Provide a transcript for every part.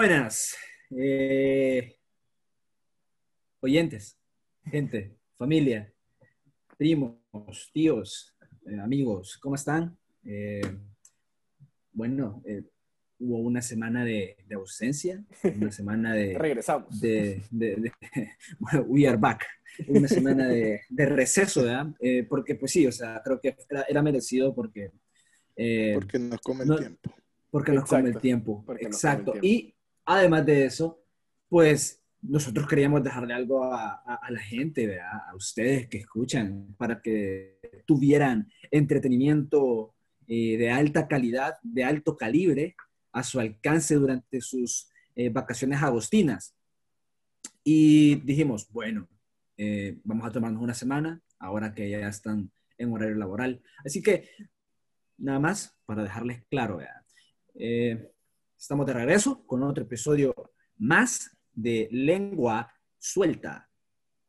Buenas, eh, oyentes, gente, familia, primos, tíos, eh, amigos, ¿cómo están? Eh, bueno, eh, hubo una semana de, de ausencia, una semana de... Regresamos. de, de- de- bueno, we are back. Una semana de, de receso, ¿verdad? Eh, porque, pues sí, o sea, creo que era, era merecido porque, eh, Porque nos come el no- tiempo. porque nos come el tiempo. porque Exacto. come el tiempo. Y además de eso, pues nosotros queríamos dejarle algo a, a- a la gente, ¿verdad? A ustedes que escuchan, para que tuvieran entretenimiento eh, de alta calidad, de alto calibre, a su alcance durante sus eh, vacaciones agostinas. Y dijimos, bueno, eh, vamos a tomarnos una semana, ahora que ya están en horario laboral. Así que, nada más, para dejarles claro, ¿verdad? Eh, estamos de regreso con otro episodio más de Lengua Suelta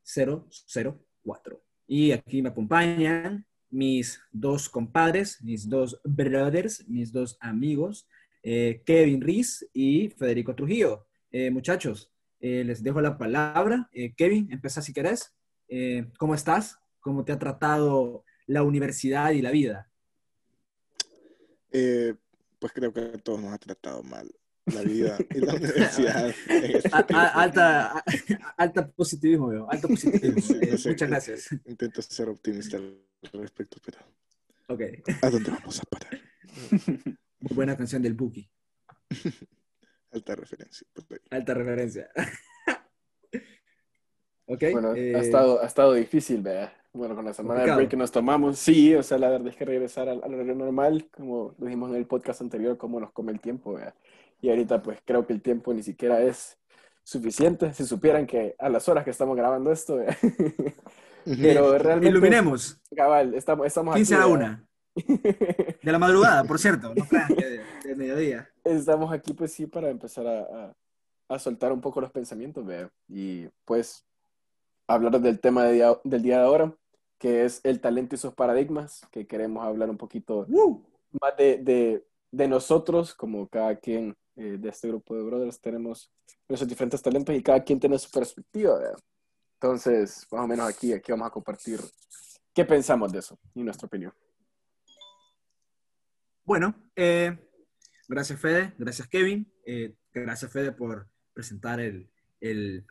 004. Y aquí me acompañan mis dos compadres, mis dos brothers, mis dos amigos, eh, Kevin Riz y Federico Trujillo. Eh, muchachos, eh, les dejo la palabra. Eh, Kevin, empieza si querés. Eh, ¿Cómo estás? ¿Cómo te ha tratado la universidad y la vida? Eh, pues creo que a todos nos ha tratado mal la vida y la universidad. este alta, alta positivismo, veo. Alto positivismo. Sí, Eh, no sé, muchas eh, gracias. Intento ser optimista al respecto, pero Ok. ¿a dónde vamos a parar? Buena canción del Buki. Alta referencia. Alta referencia. ok. Bueno, eh, ha, estado, ha estado difícil, ¿verdad? Bueno, con la semana de complicado. break que nos tomamos, sí, o sea, la verdad es que regresar al, horario normal, como lo dijimos en el podcast anterior, cómo nos come el tiempo, ¿verdad? Y ahorita, pues creo que el tiempo ni siquiera es suficiente. Si supieran que a las horas que estamos grabando esto, ¿verdad? pero realmente. Iluminemos. Cabal, estamos, estamos 15 a aquí. la ¿verdad? 1. De la madrugada, por cierto. No de, de mediodía. estamos aquí pues sí para empezar a, a- a soltar un poco los pensamientos, ¿verdad? Y pues hablar del tema de día- del día de ahora, que es el talento y sus paradigmas, que queremos hablar un poquito ¡Woo! más de, de- de nosotros, como cada quien eh, de este grupo de brothers tenemos nuestros diferentes talentos y cada quien tiene su perspectiva, ¿verdad? Entonces, más o menos aquí, aquí vamos a compartir qué pensamos de eso y nuestra opinión. Bueno, eh, gracias Fede, gracias Kevin, eh, gracias Fede por presentar el, el-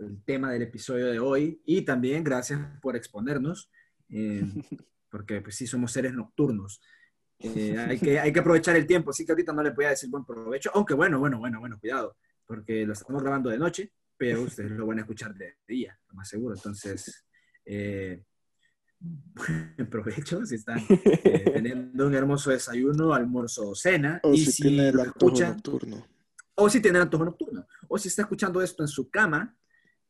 el tema del episodio de hoy y también gracias por exponernos, eh, porque pues sí somos seres nocturnos. Eh, hay, que, hay que aprovechar el tiempo, así que ahorita no le voy a decir buen provecho, aunque bueno, bueno, bueno, bueno, cuidado, porque lo estamos grabando de noche, pero ustedes lo van a escuchar de día, lo más seguro. Entonces, eh, buen provecho si están eh, teniendo un hermoso desayuno, almuerzo o cena. O y si si tiene el escuchan, nocturno. o si tiene el antojo nocturno, o si está escuchando esto en su cama,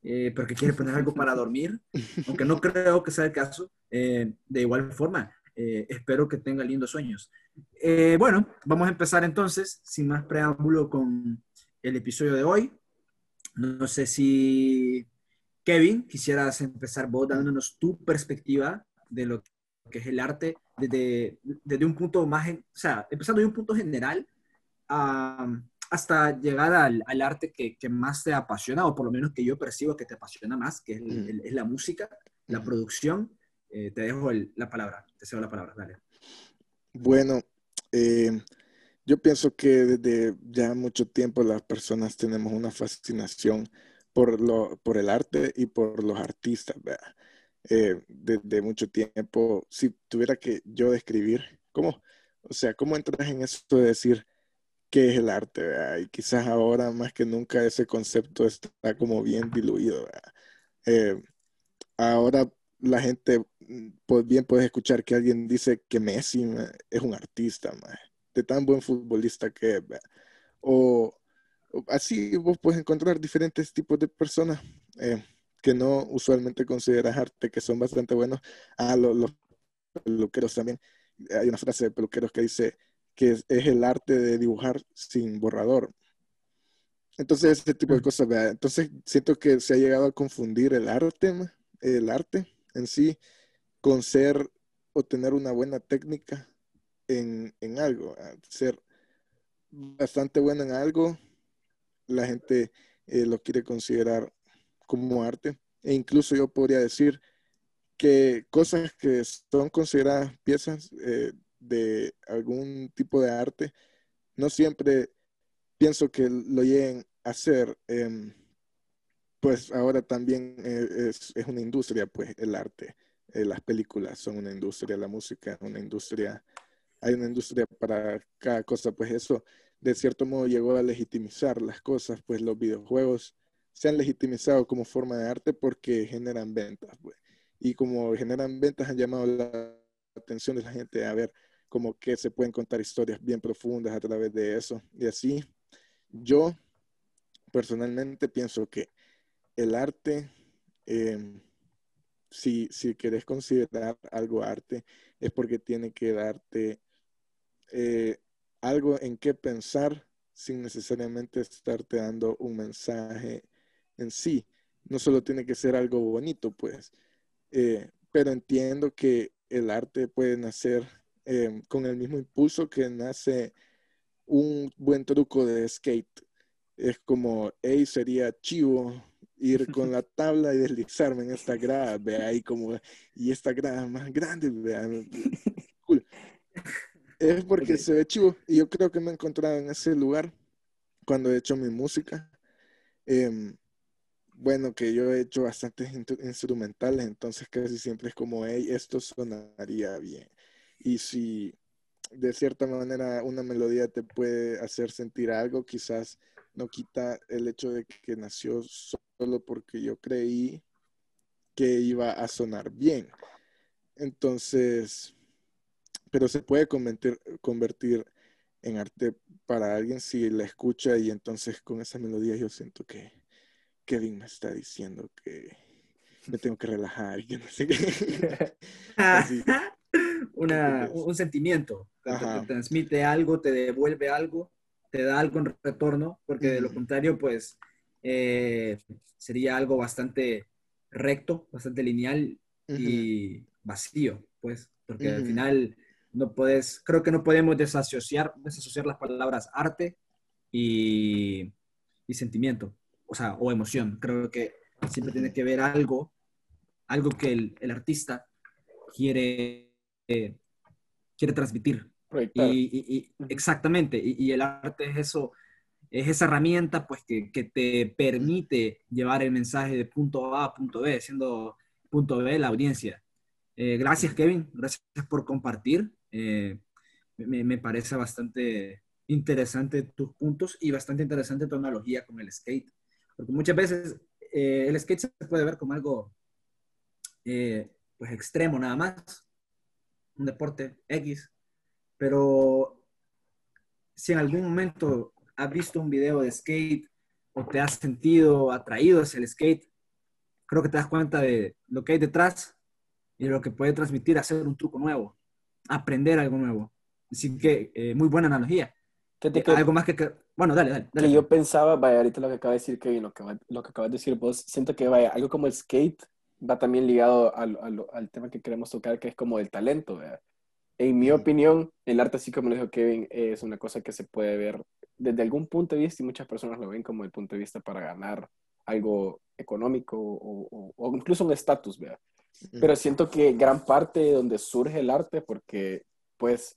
eh, porque quiere poner algo para dormir, aunque no creo que sea el caso, eh, de igual forma, eh, espero que tenga lindos sueños. Eh, bueno, vamos a empezar entonces, sin más preámbulo, con el episodio de hoy. No sé si, Kevin, quisieras empezar vos dándonos tu perspectiva de lo que es el arte desde, desde un punto más, o sea, empezando de un punto general a- hasta llegar al, al arte que, que más te apasiona, o por lo menos que yo percibo que te apasiona más, que es, el- Mm. el- es la música, la Mm. producción. Eh, te dejo el- la palabra, te cedo la palabra, dale. Bueno, eh, yo pienso que desde ya mucho tiempo las personas tenemos una fascinación por lo, por el arte y por los artistas, ¿verdad? Eh, desde mucho tiempo, si tuviera que yo describir, ¿cómo? O sea, ¿cómo entras en eso de decir qué es el arte. Y quizás ahora más que nunca ese concepto está como bien diluido. Eh, ahora la gente, mm, pues bien puedes escuchar que alguien dice que Messi es un artista, de tan buen futbolista que es. O, así vos puedes encontrar diferentes tipos de personas eh, que no usualmente consideras arte, que son bastante buenos. Ah, lo- los peluqueros también. Hay una frase de peluqueros que dice que es, es el arte de dibujar sin borrador. Entonces, ese tipo de Mm. cosas, ¿verdad? Entonces, siento que se ha llegado a confundir el arte, el arte en sí, con ser o tener una buena técnica en, en algo, ¿verdad? ser bastante bueno en algo la gente eh, lo quiere considerar como arte. E incluso yo podría decir que cosas que son consideradas piezas eh, de algún tipo de arte, no siempre pienso que lo lleguen a hacer. Em, pues ahora también eh, es, es, una industria, pues el arte, las películas son una industria, la música es una industria, hay una industria para cada cosa, pues eso de cierto modo llegó a legitimizar las cosas, pues los videojuegos se han legitimizado como forma de arte porque generan ventas, pues. Y como generan ventas han llamado la atención de la gente a ver como que se pueden contar historias bien profundas a través de eso. Y así, yo personalmente pienso que el arte, em, si, si querés considerar algo arte, es porque tiene que darte eh, algo en qué pensar sin necesariamente estarte dando un mensaje en sí. No solo tiene que ser algo bonito, pues, eh, pero entiendo que el arte puede nacer em, con el mismo impulso que nace un buen truco de skate. Es como, hey, sería chivo ir con la tabla y deslizarme en esta grada, vea ahí como, y esta grada más grande, vea. Cool es porque se ve chivo. Y yo creo que me he encontrado en ese lugar cuando he hecho mi música. Em, bueno, que yo he hecho bastantes instrumentales, entonces casi siempre es como, hey, esto sonaría bien. Y si de cierta manera una melodía te puede hacer sentir algo, quizás no quita el hecho de que nació solo porque yo creí que iba a sonar bien. Entonces, pero se puede convertir, convertir en arte para alguien si la escucha y entonces con esa melodía yo siento que Kevin me está diciendo que me tengo que relajar y que no sé qué. un sentimiento, que te, transmite algo, te devuelve algo, te da algo en retorno, porque de lo contrario, pues eh, sería algo bastante recto, bastante lineal y vacío, pues, porque al final no puedes, creo que no podemos desasociar, desasociar las palabras arte y, y sentimiento, o sea, o emoción. Creo que siempre tiene que ver algo, algo que el, el artista quiere, eh, quiere transmitir. Y, y, exactamente, y, el arte es eso, es esa herramienta pues que, que, te permite llevar el mensaje de punto A a punto B, siendo punto B la audiencia. Eh, gracias Kevin, gracias por compartir. Eh, me, parece bastante interesante tus puntos y bastante interesante tu analogía con el skate. Porque muchas veces eh, el skate se puede ver como algo eh, pues extremo nada más, un deporte X, pero si en algún momento has visto un video de skate o te has sentido atraído hacia el skate, creo que te das cuenta de lo que hay detrás y lo que puede transmitir hacer un truco nuevo aprender algo nuevo. Así que, eh, muy buena analogía. Que, algo más que, Bueno, dale, dale, Que yo pensaba, vaya, ahorita lo que acaba de decir Kevin, lo que, lo que acabas de decir vos, siento que, vaya, algo como el skate va también ligado al, al, al tema que queremos tocar, que es como el talento, ¿verdad? En mi opinión, el arte, así como lo dijo Kevin, es una cosa que se puede ver desde algún punto de vista y muchas personas lo ven como el punto de vista para ganar algo económico o, o incluso un estatus, ¿verdad? Pero siento que gran parte de donde surge el arte, porque pues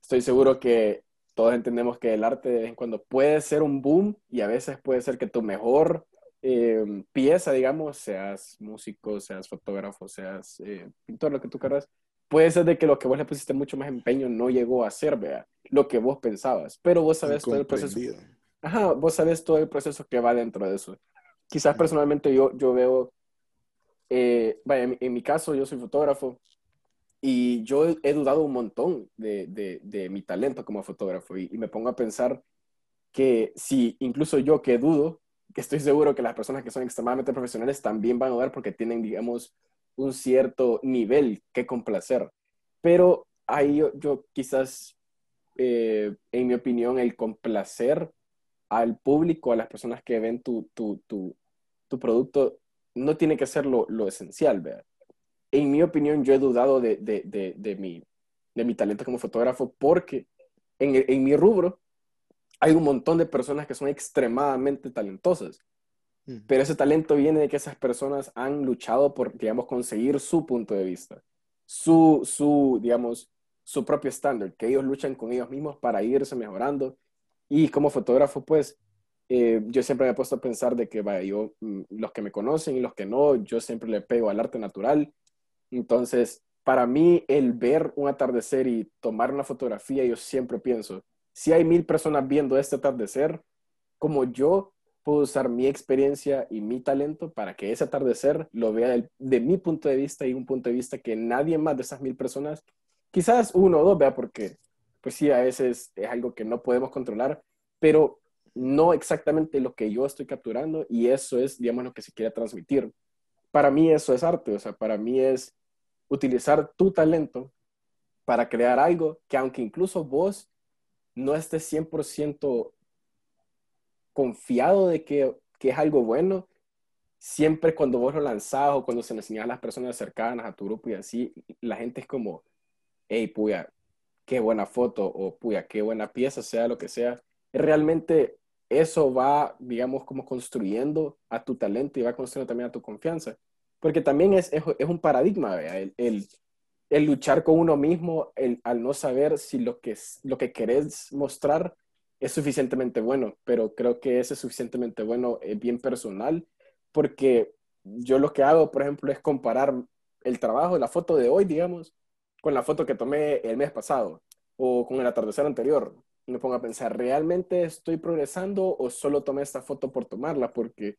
estoy seguro que todos entendemos que el arte de vez en cuando puede ser un boom y a veces puede ser que tu mejor eh, pieza, digamos, seas músico, seas fotógrafo, seas eh, pintor, lo que tú quieras, puede ser de que lo que vos le pusiste mucho más empeño no llegó a ser, vea, lo que vos pensabas, pero vos sabes todo el proceso. Ajá, vos sabes todo el proceso que va dentro de eso. Quizás personalmente yo, yo veo eh, vaya, en, mi caso yo soy fotógrafo y yo he, dudado un montón de, de, mi talento como fotógrafo y, me pongo a pensar que si incluso yo que dudo, que estoy seguro que las personas que son extremadamente profesionales también van a dudar porque tienen, digamos, un cierto nivel que complacer. Pero ahí yo, quizás, eh, en mi opinión, el complacer al público, a las personas que ven tu, tu, tu, tu producto, no tiene que ser lo, esencial, ¿verdad? En mi opinión, yo he dudado de, de, mi, de mi talento como fotógrafo porque en, en mi rubro hay un montón de personas que son extremadamente talentosas, Mm. pero ese talento viene de que esas personas han luchado por, digamos, conseguir su punto de vista, su, su digamos, su propio estándar, que ellos luchan con ellos mismos para irse mejorando. Y como fotógrafo, pues, eh, yo siempre me he puesto a pensar de que, vaya, yo, mm, los que me conocen y los que no, yo siempre le pego al arte natural. Entonces, para mí, el ver un atardecer y tomar una fotografía, yo siempre pienso, si hay mil personas viendo este atardecer, como yo puedo usar mi experiencia y mi talento para que ese atardecer lo vea del- de, mi punto de vista y un punto de vista que nadie más de esas mil personas, quizás uno o dos, vea, porque pues sí, a veces es algo que no podemos controlar, pero no exactamente lo que yo estoy capturando y eso es, digamos, lo que se quiere transmitir. Para mí eso es arte, o sea, para mí es utilizar tu talento para crear algo que aunque incluso vos no estés 100% confiado de que, que es algo bueno, siempre cuando vos lo lanzás o cuando se lo enseñas a las personas cercanas, a tu grupo y así, la gente es como, hey, puya, qué buena foto o puya, qué buena pieza, sea lo que sea. Realmente eso va, digamos, como construyendo a tu talento y va construyendo también a tu confianza. Porque también es, es, es un paradigma. El, el, el luchar con uno mismo, el, al no saber si lo que, lo que querés mostrar es suficientemente bueno, pero creo que ese suficientemente bueno es bien personal, porque yo lo que hago, por ejemplo, es comparar el trabajo, la foto de hoy, digamos, con la foto que tomé el mes pasado o con el atardecer anterior. Me pongo a pensar, ¿realmente estoy progresando o solo tomé esta foto por tomarla? Porque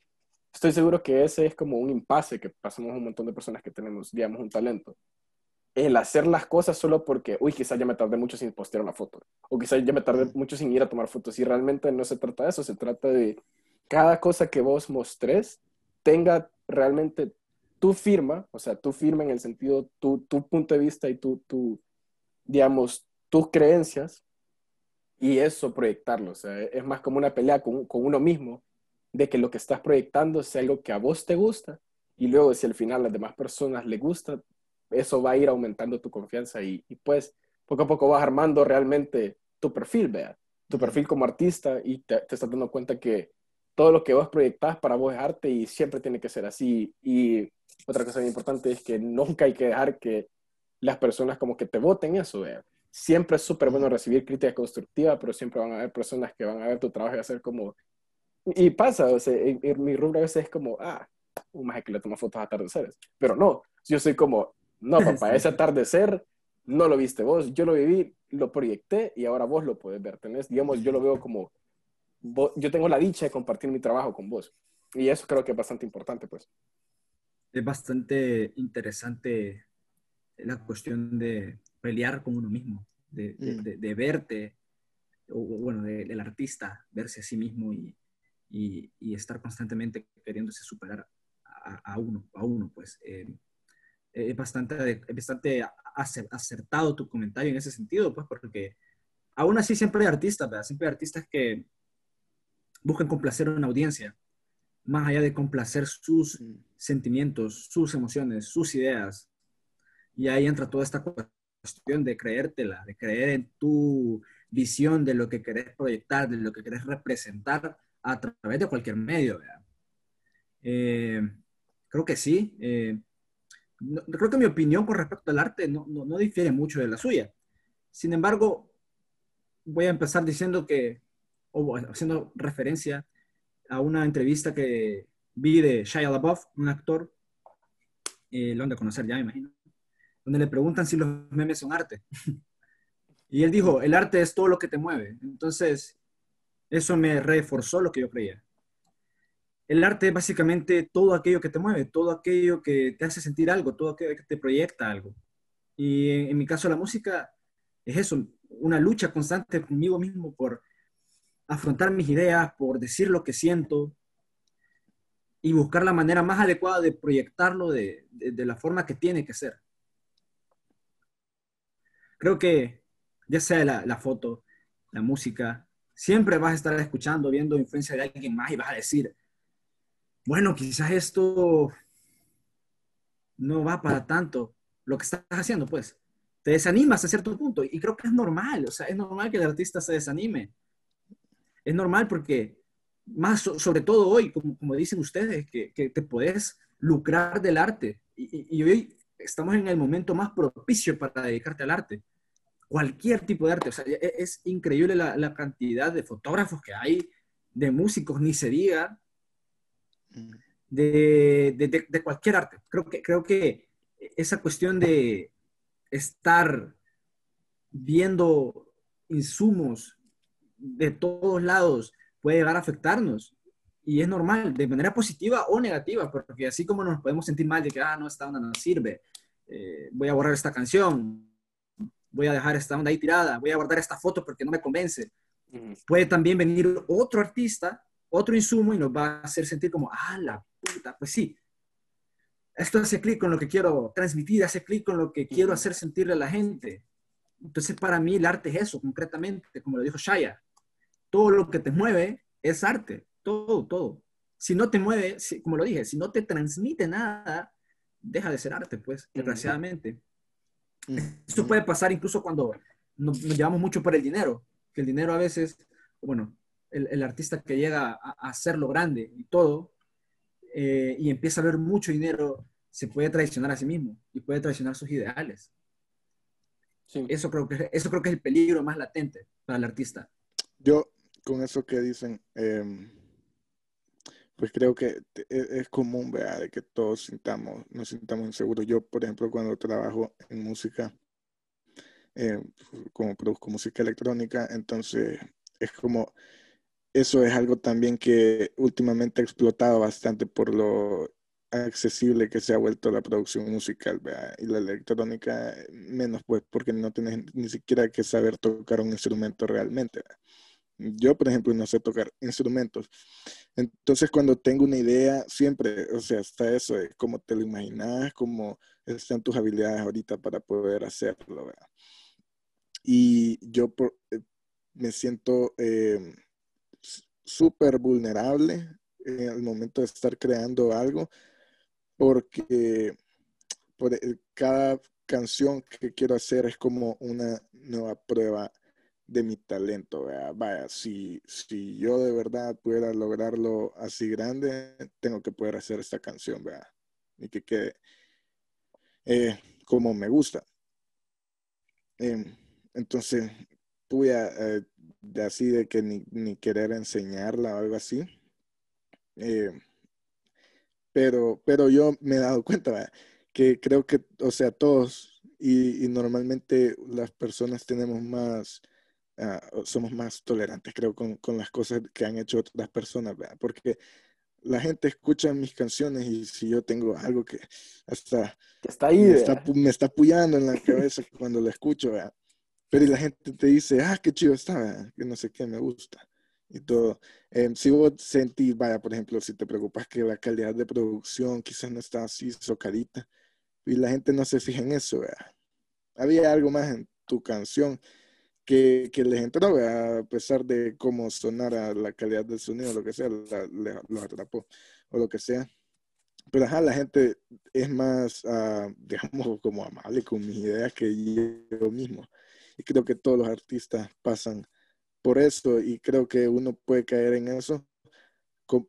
estoy seguro que ese es como un impasse que pasamos un montón de personas que tenemos, digamos, un talento el hacer las cosas solo porque, uy, quizás ya me tardé mucho sin postear una foto, o quizás ya me tardé mucho sin ir a tomar fotos, y realmente no se trata de eso, se trata de cada cosa que vos mostres tenga realmente tu firma, o sea, tu firma en el sentido, tu, tu punto de vista y tu, tu, digamos, tus creencias, y eso proyectarlo, o sea, es más como una pelea con, con uno mismo, de que lo que estás proyectando sea algo que a vos te gusta, y luego si al final a las demás personas le gusta, eso va a ir aumentando tu confianza y, y, pues poco a poco vas armando realmente tu perfil, vea, tu perfil como artista y te, te, estás dando cuenta que todo lo que vos proyectás para vos es arte y siempre tiene que ser así. Y otra cosa muy importante es que nunca hay que dejar que las personas como que te voten eso, vea. Siempre es súper bueno recibir crítica constructiva, pero siempre van a haber personas que van a ver tu trabajo y hacer como... Y pasa, o sea, en, en mi rubro a veces es como, ah, un maje que le toma fotos a atardeceres. Pero no, yo soy como, no, papá, sí. ese atardecer no lo viste vos, yo lo viví, lo proyecté y ahora vos lo puedes ver. Tenés, digamos, yo lo veo como, vos, yo tengo la dicha de compartir mi trabajo con vos. Y eso creo que es bastante importante, pues. Es bastante interesante la cuestión de pelear con uno mismo, de, de, de, de verte, o bueno, del artista, verse a sí mismo y, y, y estar constantemente queriéndose superar a, a, uno, a uno, pues. Eh, es bastante, bastante acertado tu comentario en ese sentido, pues, porque aún así siempre hay artistas, ¿verdad? Siempre hay artistas que buscan complacer a una audiencia, más allá de complacer sus mm. sentimientos, sus emociones, sus ideas. Y ahí entra toda esta cuestión de creértela, de creer en tu visión de lo que querés proyectar, de lo que querés representar a través de cualquier medio, ¿verdad? Eh, creo que sí. Eh, creo que mi opinión con respecto al arte no, no, no, difiere mucho de la suya. Sin embargo, voy a empezar diciendo que, o haciendo referencia a una entrevista que vi de Shia LaBeouf, un actor, eh, lo han de conocer ya, me imagino, donde le preguntan si los memes son arte. y él dijo, el arte es todo lo que te mueve. Entonces, eso me reforzó lo que yo creía el arte es básicamente todo aquello que te mueve, todo aquello que te hace sentir algo, todo aquello que te proyecta algo. Y en, mi caso la música es eso, una lucha constante conmigo mismo por afrontar mis ideas, por decir lo que siento y buscar la manera más adecuada de proyectarlo de la forma que tiene que ser. Creo que ya sea la, la foto, la música, siempre vas a estar escuchando, viendo influencia de alguien más y vas a decir, bueno, quizás esto no va para tanto lo que estás haciendo, pues. Te desanimas a cierto punto y creo que es normal, o sea, es normal que el artista se desanime. Es normal porque, más sobre todo hoy, como, como dicen ustedes, que, que, te podés lucrar del arte. Y, y, hoy estamos en el momento más propicio para dedicarte al arte. Cualquier tipo de arte. O sea, es, es increíble la, la, cantidad de fotógrafos que hay, de músicos, ni se diga. De, de, de, cualquier arte. Creo que, creo que esa cuestión de estar viendo insumos de todos lados puede llegar a afectarnos. Y es normal, de manera positiva o negativa, porque así como nos podemos sentir mal de que, ah, no, esta onda no sirve, eh, voy a borrar esta canción, voy a dejar esta onda ahí tirada, voy a guardar esta foto porque no me convence. Puede también venir otro artista, otro insumo y nos va a hacer sentir como, ah, la puta, pues sí, esto hace clic con lo que quiero transmitir, hace clic con lo que quiero hacer sentirle a la gente. Entonces, para mí, el arte es eso, concretamente, como lo dijo Shaya. Todo lo que te mueve es arte, todo, todo. Si no te mueve, como lo dije, si no te transmite nada, deja de ser arte, pues, desgraciadamente. Esto puede pasar incluso cuando nos, llevamos mucho por el dinero, que el dinero a veces, bueno, el, artista que llega a, hacerlo grande y todo, eh, y empieza a ver mucho dinero, se puede traicionar a sí mismo y puede traicionar sus ideales. Eso, creo que, eso creo que es el peligro más latente para el artista. Yo, con eso que dicen, em, pues creo que e, es, común, ¿verdad? De que todos sintamos, nos sintamos inseguros. Yo, por ejemplo, cuando trabajo en música, em, como produzco música electrónica, entonces es como, eso es algo también que últimamente ha explotado bastante por lo accesible que se ha vuelto la producción musical y la electrónica menos pues porque no tienes ni siquiera que saber tocar un instrumento realmente. Yo, por ejemplo, no sé tocar instrumentos. Entonces, cuando tengo una idea, siempre, o sea, está eso, es como te lo imaginas, como están tus habilidades ahorita para poder hacerlo. Y yo eh, me siento eh, súper vulnerable en el momento de estar creando algo porque por cada canción que quiero hacer es como una nueva prueba de mi talento. Vaya, si, si yo de verdad pudiera lograrlo así grande, tengo que poder hacer esta canción, y que quede eh, como me gusta. Em, entonces, pude eh, así de que ni, ni, querer enseñarla o algo así. Eh, pero, pero yo me he dado cuenta que creo que, o sea, todos y, normalmente las personas tenemos más, ah, somos más tolerantes, creo, con, con, las cosas que han hecho otras personas, ¿verdad? porque la gente escucha mis canciones y si yo tengo algo que hasta está ahí, me, está, me, está, apoyando en la cabeza cuando lo escucho, ¿verdad? Pero la gente te dice, ah, qué chido está, que no sé qué, me gusta y todo. Em, si vos sentís, vaya, por ejemplo, si te preocupas que la calidad de producción quizás no está así socadita y la gente no se fija en eso, había algo más en tu canción que, que les entró, a pesar de cómo sonara la calidad del sonido, lo que sea, los atrapó o lo que sea. Pero ajá, la gente es más, uh, digamos, como amable con mis ideas que yo mismo. Y creo que todos los artistas pasan por eso y creo que uno puede caer en eso.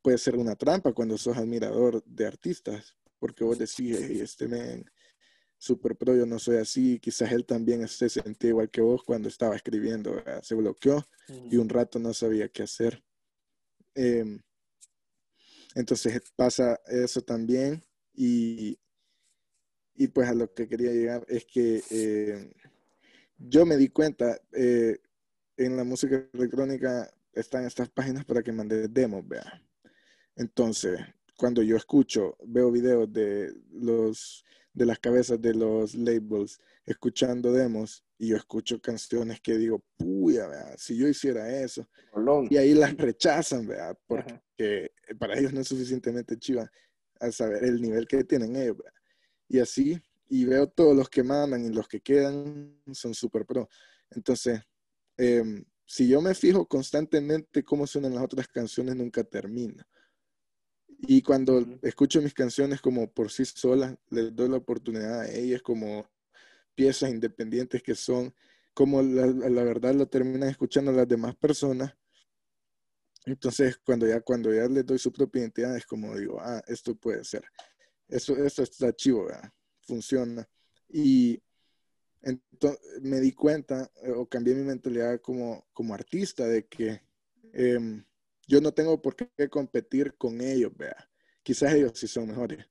Puede ser una trampa cuando sos admirador de artistas, porque vos decís, este men, super pro, yo no soy así, quizás él también se sentía igual que vos cuando estaba escribiendo, se bloqueó y un rato no sabía qué hacer. Em, entonces pasa eso también y, y pues a lo que quería llegar es que eh, yo me di cuenta, eh, en la música electrónica están estas páginas para que mandes demos, vea. Entonces, cuando yo escucho, veo videos de los de las cabezas de los labels escuchando demos y yo escucho canciones que digo, puya, vea, si yo hiciera eso. Y ahí las rechazan, vea, porque para ellos no es suficientemente chiva al saber el nivel que tienen ellos, vea. Y así, y veo todos los que mandan y los que quedan son super pro. Entonces, Em, si yo me fijo constantemente cómo suenan las otras canciones, nunca termina. Y cuando escucho mis canciones como por sí solas, les doy la oportunidad a ellas como piezas independientes que son, como la, la verdad lo terminan escuchando las demás personas, Entonces, cuando ya, cuando ya les doy su propia identidad, es como digo, ah, esto puede ser. Eso, esto está chivo, funciona. Y entonces me di cuenta eh, o cambié mi mentalidad como, como artista de que em, yo no tengo por qué competir con ellos, vea. Quizás ellos sí son mejores,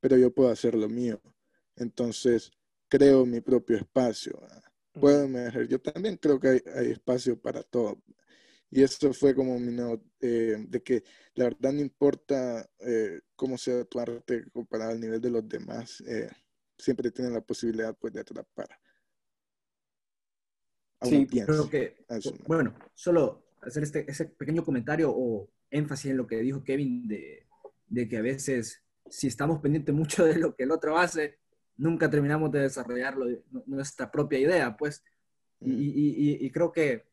pero yo puedo hacer lo mío. Entonces, creo mi propio espacio. Puedo emerger. Yo también creo que hay, espacio para todo. Y eso fue como mi eh, de que la verdad no importa eh, cómo sea tu arte comparado al nivel de los demás, eh, siempre tienen la posibilidad pues, de atrapar. Sí, creo que, bueno, solo hacer este, ese pequeño comentario o énfasis en lo que dijo Kevin de, de que a veces si estamos pendientes mucho de lo que el otro hace, nunca terminamos de desarrollar nuestra propia idea, pues. Y, y, y, creo que,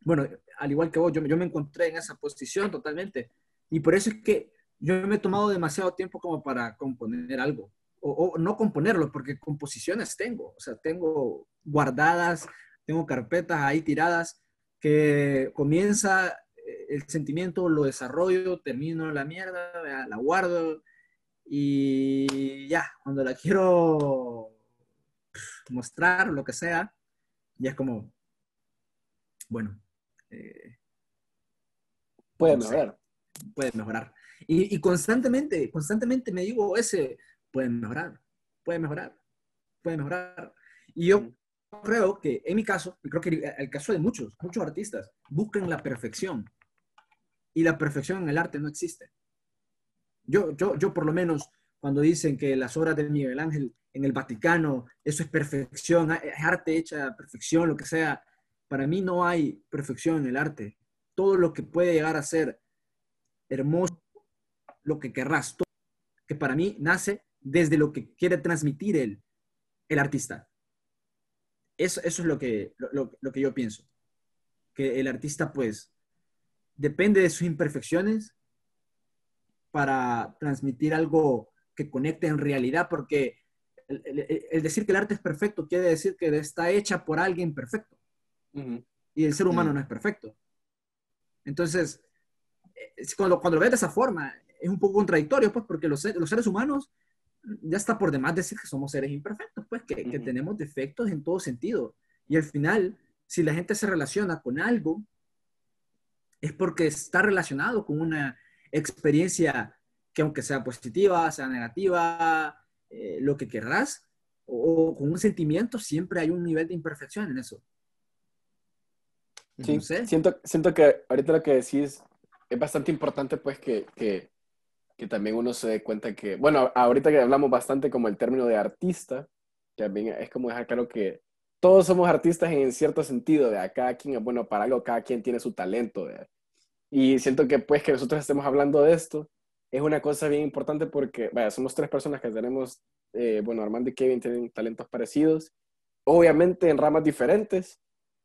bueno, al igual que vos, yo, yo, me encontré en esa posición totalmente. Y por eso es que yo me he tomado demasiado tiempo como para componer algo. O, o, no componerlo, porque composiciones tengo. O sea, tengo guardadas, tengo carpetas ahí tiradas que comienza eh, el sentimiento, lo desarrollo, termino la mierda, la guardo y ya, cuando la quiero mostrar, lo que sea, ya es como, bueno. Eh, puede mejorar. puede mejorar. Y, y, constantemente, constantemente me digo ese, puede mejorar, puede mejorar, puede mejorar. Y yo creo que en mi caso, y creo que el caso de muchos, muchos artistas, buscan la perfección. Y la perfección en el arte no existe. Yo, yo, yo por lo menos, cuando dicen que las obras de Miguel Ángel en el Vaticano, eso es perfección, es arte hecha a perfección, lo que sea, para mí no hay perfección en el arte. Todo lo que puede llegar a ser hermoso, lo que querrás, que para mí nace desde lo que quiere transmitir el, el artista. Eso, eso es lo que, lo, lo que yo pienso. Que el artista, pues, depende de sus imperfecciones para transmitir algo que conecte en realidad, porque el, decir que el arte es perfecto quiere decir que está hecha por alguien perfecto. Y el ser humano no es perfecto. Entonces, cuando, cuando lo ves de esa forma, es un poco contradictorio, pues, porque los, los seres humanos ya está por demás decir que somos seres imperfectos, pues que, que, tenemos defectos en todo sentido. Y al final, si la gente se relaciona con algo, es porque está relacionado con una experiencia que aunque sea positiva, sea negativa, eh, lo que querrás, o, con un sentimiento, siempre hay un nivel de imperfección en eso. Sí, siento, siento que ahorita lo que decís es bastante importante, pues que, que que también uno se dé cuenta que, bueno, ahorita que hablamos bastante como el término de artista, también es como dejar claro que todos somos artistas en cierto sentido, de cada quien bueno para algo, cada quien tiene su talento. Y siento que pues que nosotros estemos hablando de esto es una cosa bien importante porque, vaya, somos tres personas que tenemos, eh, bueno, Armando y Kevin tienen talentos parecidos, obviamente en ramas diferentes,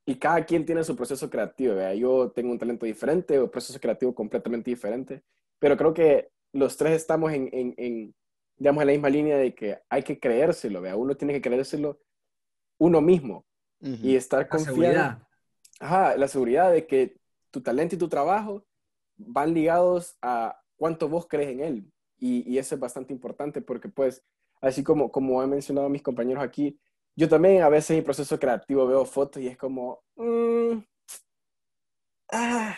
y cada quien tiene su proceso creativo. Yo tengo un talento diferente, un proceso creativo completamente diferente, pero creo que los tres estamos en, en, en, digamos, en la misma línea de que hay que creérselo, ¿vea? Uno tiene que creérselo uno mismo y estar confiado. La seguridad. Ajá, la seguridad de que tu talento y tu trabajo van ligados a cuánto vos crees en él. Y, y eso es bastante importante porque, pues, así como, como han mencionado mis compañeros aquí, yo también a veces en mi proceso creativo veo fotos y es como, mm, ah,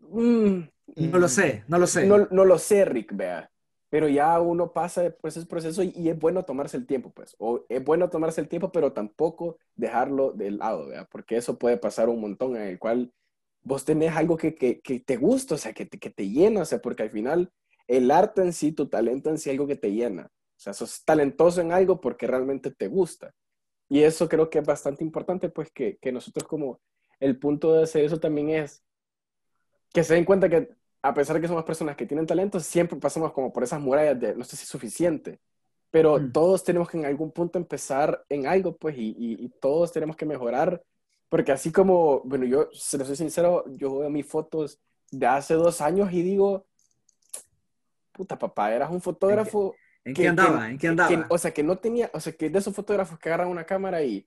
mm, no lo sé, no lo sé. No, lo sé, Rick, vea. Pero ya uno pasa por ese proceso y, es bueno tomarse el tiempo, pues. O es bueno tomarse el tiempo, pero tampoco dejarlo de lado, vea. Porque eso puede pasar un montón en el cual vos tenés algo que, que, que te gusta, o sea, que te, que te llena, o sea, porque al final el arte en sí, tu talento en sí, algo que te llena. O sea, sos talentoso en algo porque realmente te gusta. Y eso creo que es bastante importante, pues que, que nosotros como el punto de hacer eso también es que se den cuenta que a pesar de que somos personas que tienen talento, siempre pasamos como por esas murallas de no sé si es suficiente, pero mm. todos tenemos que en algún punto empezar en algo, pues, y, y, todos tenemos que mejorar, porque así como, bueno, yo, se lo soy sincero, yo veo mis fotos de hace dos años y digo, puta papá, eras un fotógrafo. ¿En qué, andaba? ¿En qué andaba? o sea, que no tenía, o sea, que de esos fotógrafos que agarran una cámara y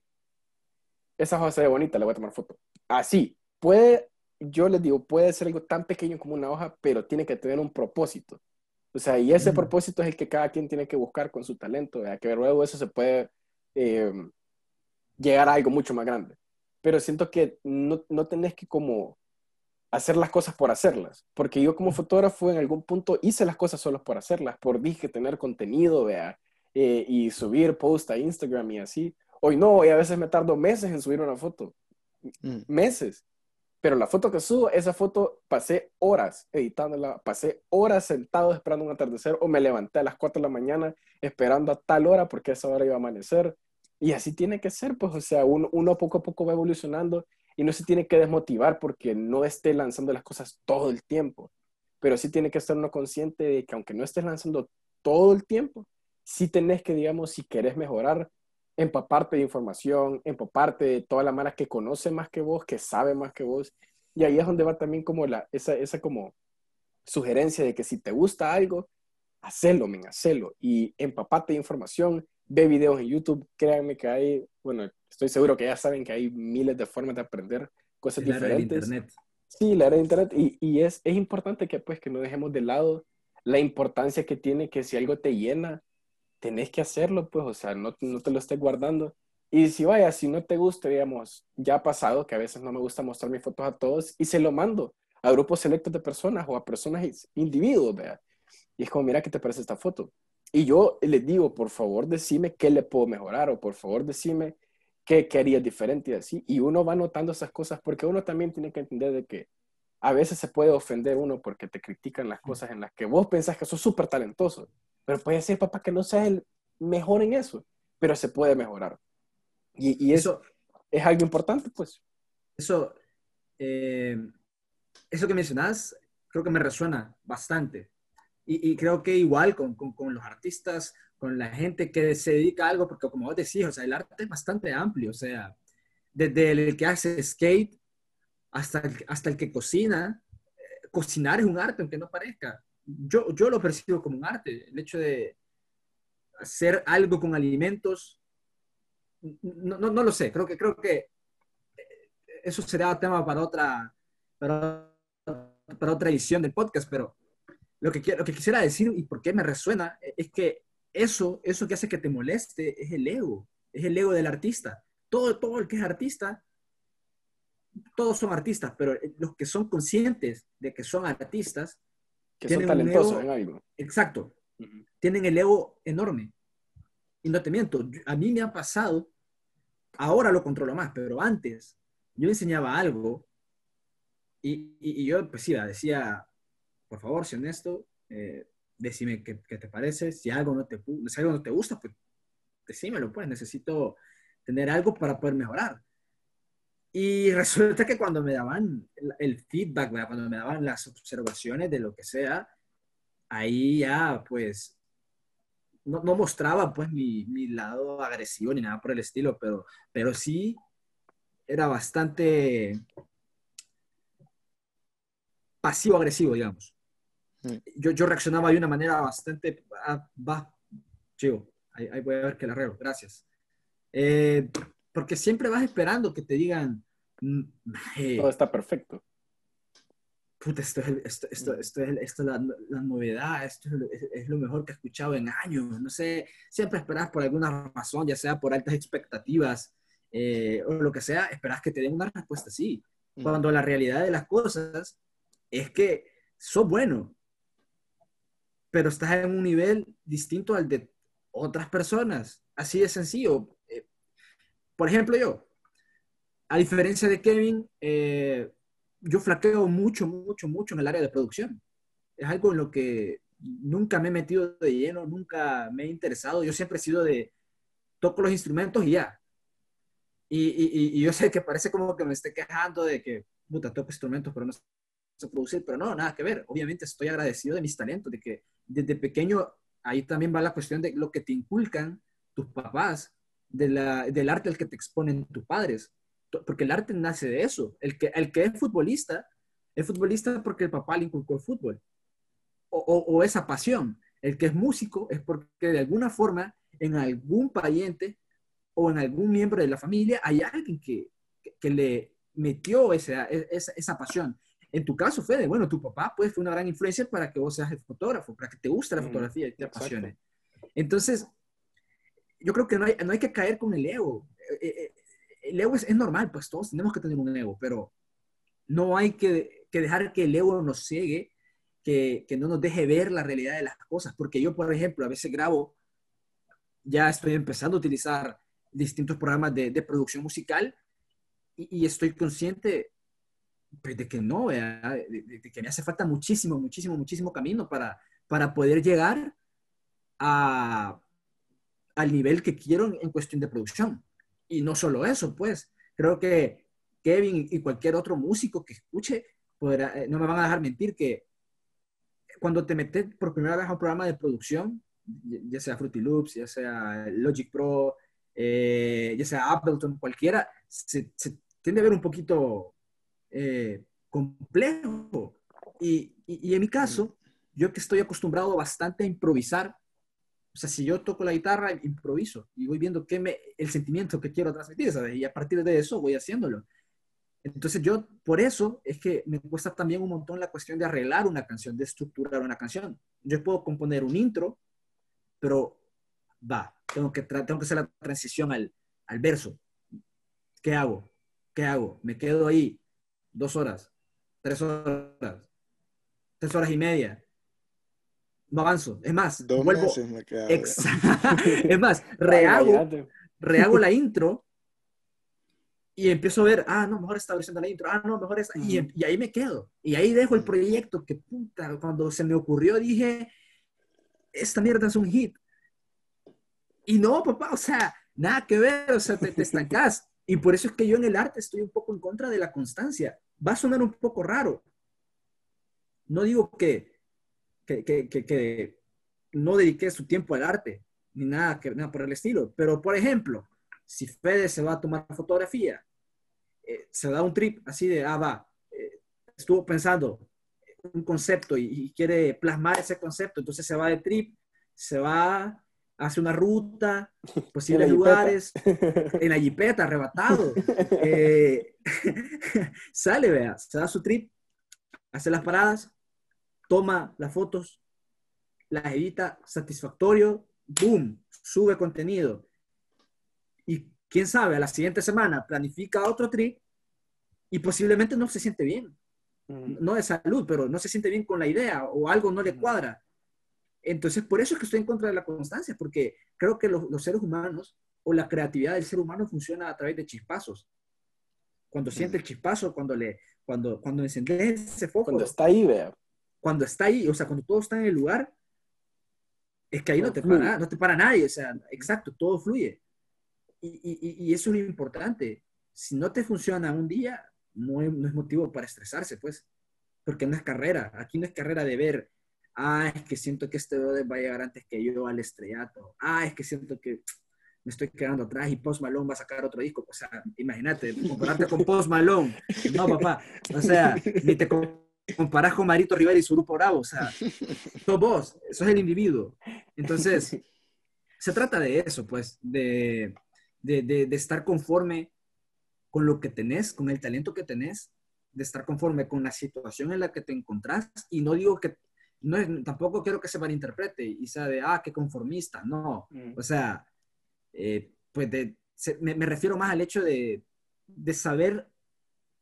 esa foto se ve bonita, le voy a tomar foto. Así, puede yo les digo, puede ser algo tan pequeño como una hoja, pero tiene que tener un propósito. O sea, y ese Mm. propósito es el que cada quien tiene que buscar con su talento, ¿verdad? que luego eso se puede eh, llegar a algo mucho más grande. Pero siento que no, no tenés que como hacer las cosas por hacerlas, porque yo como fotógrafo en algún punto hice las cosas solo por hacerlas, por dije tener contenido, vea, eh, y subir post a Instagram y así. Hoy no, y a veces me tardo meses en subir una foto, Mm. meses. Pero la foto que subo, esa foto pasé horas editándola, pasé horas sentado esperando un atardecer o me levanté a las 4 de la mañana esperando a tal hora porque a esa hora iba a amanecer. Y así tiene que ser, pues, o sea, uno, uno poco a poco va evolucionando y no se tiene que desmotivar porque no esté lanzando las cosas todo el tiempo. Pero sí tiene que estar uno consciente de que aunque no estés lanzando todo el tiempo, sí tenés que, digamos, si querés mejorar, empaparte de información, empaparte de toda la mara que conoce más que vos, que sabe más que vos. Y ahí es donde va también como la, esa, esa como sugerencia de que si te gusta algo, hacelo, men, hacelo. Y empapate de información, ve videos en YouTube, créanme que hay, bueno, estoy seguro que ya saben que hay miles de formas de aprender cosas era del diferentes. internet. Sí, la era de internet. Y, y es, es importante que pues que no dejemos de lado la importancia que tiene que si algo te llena, tenés que hacerlo, pues, o sea, no, no te lo estés guardando. Y si vaya, si no te gusta, digamos, ya ha pasado que a veces no me gusta mostrar mis fotos a todos y se lo mando a grupos selectos de personas o a personas, individuos, vea. Y es como, mira, ¿qué te parece esta foto? Y yo les digo, por favor, decime qué le puedo mejorar o por favor, decime qué, qué haría diferente y así. Y uno va notando esas cosas porque uno también tiene que entender de que a veces se puede ofender uno porque te critican las cosas en las que vos pensás que sos súper talentoso. Pero puede ser, papá, que no seas el mejor en eso, pero se puede mejorar. Y, y eso es algo importante, pues. Eso, eh, eso que mencionas, creo que me resuena bastante. Y, y creo que igual con, con, con, los artistas, con la gente que se dedica a algo, porque como vos decís, o sea, el arte es bastante amplio, o sea, desde el que hace skate hasta el, hasta el que cocina. Eh, cocinar es un arte, aunque no parezca. Yo, yo lo percibo como un arte, el hecho de hacer algo con alimentos, no, no, no lo sé, creo que, creo que eso será tema para otra, para, para otra edición del podcast, pero lo que, lo que quisiera decir y por qué me resuena es que eso, eso que hace que te moleste es el ego, es el ego del artista. Todo, todo el que es artista, todos son artistas, pero los que son conscientes de que son artistas, que son talentosos ego, en algo. Exacto. Uh -huh. Tienen el ego enorme. Y no te miento, a mí me ha pasado, ahora lo controlo más, pero antes yo enseñaba algo y, y, y yo, pues sí, decía, por favor, sé honesto, eh, decime qué, qué, te parece, si algo, no te, si algo no te gusta, pues decímelo, pues necesito tener algo para poder mejorar. Y resulta que cuando me daban el, feedback, ¿verdad? cuando me daban las observaciones de lo que sea, ahí ya pues no, no mostraba pues mi, mi, lado agresivo ni nada por el estilo, pero, pero sí era bastante pasivo-agresivo, digamos. Yo, yo, reaccionaba de una manera bastante... Ah, va, chivo, ahí, ahí, voy a ver que la arreglo, gracias. Eh, porque siempre vas esperando que te digan... Hey, Todo está perfecto. Puta, esto es, esto, esto, esto es, esto es la, la, novedad, esto es, es, es, lo mejor que he escuchado en años. No sé, siempre esperas por alguna razón, ya sea por altas expectativas eh, o lo que sea, esperas que te den una respuesta así. Cuando la realidad de las cosas es que sos bueno, pero estás en un nivel distinto al de otras personas. Así de sencillo. Por ejemplo, yo, a diferencia de Kevin, eh, yo flaqueo mucho, mucho, mucho en el área de producción. Es algo en lo que nunca me he metido de lleno, nunca me he interesado. Yo siempre he sido de, toco los instrumentos y ya. Y, y, y yo sé que parece como que me esté quejando de que, puta, toco instrumentos, pero no sé producir, pero no, nada que ver. Obviamente estoy agradecido de mis talentos, de que desde pequeño, ahí también va la cuestión de lo que te inculcan tus papás, de la, del arte al que te exponen tus padres porque el arte nace de eso. El que, el que es futbolista, es futbolista porque el papá le inculcó el fútbol. O, o, o, esa pasión. El que es músico es porque de alguna forma en algún pariente o en algún miembro de la familia hay alguien que, que, que le, metió esa, esa, esa pasión. En tu caso, Fede, bueno, tu papá pues fue una gran influencia para que vos seas el fotógrafo, para que te guste la fotografía y te apasione. Entonces, yo creo que no hay, no hay que caer con el ego. Eh, eh, el ego es, es, normal, pues todos tenemos que tener un ego, pero no hay que, que dejar que el ego nos ciegue, que, que, no nos deje ver la realidad de las cosas. Porque yo, por ejemplo, a veces grabo, ya estoy empezando a utilizar distintos programas de, de producción musical y, y, estoy consciente pues, de que no, de, de, que me hace falta muchísimo, muchísimo, muchísimo camino para, para poder llegar a, al nivel que quiero en cuestión de producción. Y no solo eso, pues, creo que Kevin y cualquier otro músico que escuche, podrá, eh, no me van a dejar mentir que cuando te metes por primera vez a un programa de producción, ya sea Fruity Loops, ya sea Logic Pro, eh, ya sea Ableton, cualquiera, se, se, tiende a ver un poquito eh, complejo. Y, y, y, en mi caso, yo que estoy acostumbrado bastante a improvisar, o sea, si yo toco la guitarra, improviso y voy viendo qué me, el sentimiento que quiero transmitir, ¿sabes? Y a partir de eso voy haciéndolo. Entonces yo, por eso es que me cuesta también un montón la cuestión de arreglar una canción, de estructurar una canción. Yo puedo componer un intro, pero va, tengo que, tengo que hacer la transición al, al verso. ¿Qué hago? ¿Qué hago? Me quedo ahí dos horas, tres horas, tres horas y media. No avanzo. Es más, Dos vuelvo. meses me es más, rehago, rehago la intro y empiezo a ver, ah, no, mejor esta versión de la intro, ah, no, mejor esta, y, y, ahí me quedo. Y ahí dejo el proyecto que, puta, cuando se me ocurrió dije, esta mierda es un hit. Y no, papá, o sea, nada que ver, o sea, te, te estancas. Y por eso es que yo en el arte estoy un poco en contra de la constancia. Va a sonar un poco raro. No digo que, que, que, que, que no dedique su tiempo al arte, ni nada, que, nada por el estilo. Pero, por ejemplo, si Fede se va a tomar fotografía, eh, se da un trip así de, ah, va, eh, estuvo pensando un concepto y, y, quiere plasmar ese concepto, entonces se va de trip, se va, hace una ruta, posibles lugares, en la jipeta, arrebatado. Eh, sale, vea, se da su trip, hace las paradas, toma las fotos, las edita satisfactorio, boom, sube contenido. Y quién sabe, a la siguiente semana planifica otro trip y posiblemente no se siente bien. Mm. No de salud, pero no se siente bien con la idea o algo no le cuadra. Entonces, por eso es que estoy en contra de la constancia, porque creo que los, los seres humanos o la creatividad del ser humano funciona a través de chispazos. Cuando siente el chispazo, cuando le, cuando, cuando enciende ese foco. Cuando está ahí, vea. Cuando está ahí, o sea, cuando todo está en el lugar, es que ahí no te para, no te para nadie, o sea, exacto, todo fluye. Y, y, y eso es lo importante. Si no te funciona un día, no es, no es motivo para estresarse, pues, porque no es carrera. Aquí no es carrera de ver, ah, es que siento que este brother va a llegar antes que yo al estrellato. Ah, es que siento que me estoy quedando atrás y Post Malone va a sacar otro disco. O sea, imagínate, compararte con Post Malone. No, papá. O sea, ni te comparás con Marito Rivera y su grupo Bravo. O sea, sos vos, sos el individuo. Entonces, se trata de eso, pues, de, de, de, de estar conforme con lo que tenés, con el talento que tenés, de estar conforme con la situación en la que te encontrás. Y no digo que no es, tampoco quiero que se malinterprete y sea de, ah, qué conformista, no. Mm. O sea, eh, pues de, se, me, me, refiero más al hecho de, de, saber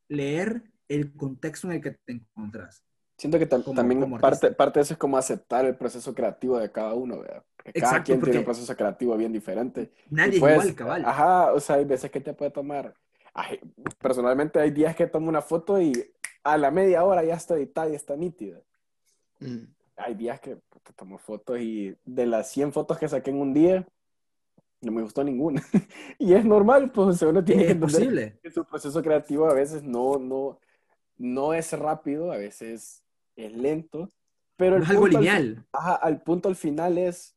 leer el contexto en el que te encontrás. Siento que tam como, también como parte, parte de eso es como aceptar el proceso creativo de cada uno, ¿verdad? Porque Exacto, cada quien tiene un proceso creativo bien diferente. Nadie pues, igual, cabal. Ajá, o sea, hay veces que te puede tomar. Ay, personalmente hay días que tomo una foto y a la media hora ya está editada y está nítida. Mm. Hay días que te tomo fotos y de las 100 fotos que saqué en un día, no me gustó ninguna. y es normal, pues uno tiene es que posible. que su proceso creativo a veces no, no, no es rápido, a veces es lento, pero no es algo lineal. Al, ajá, al punto al final es,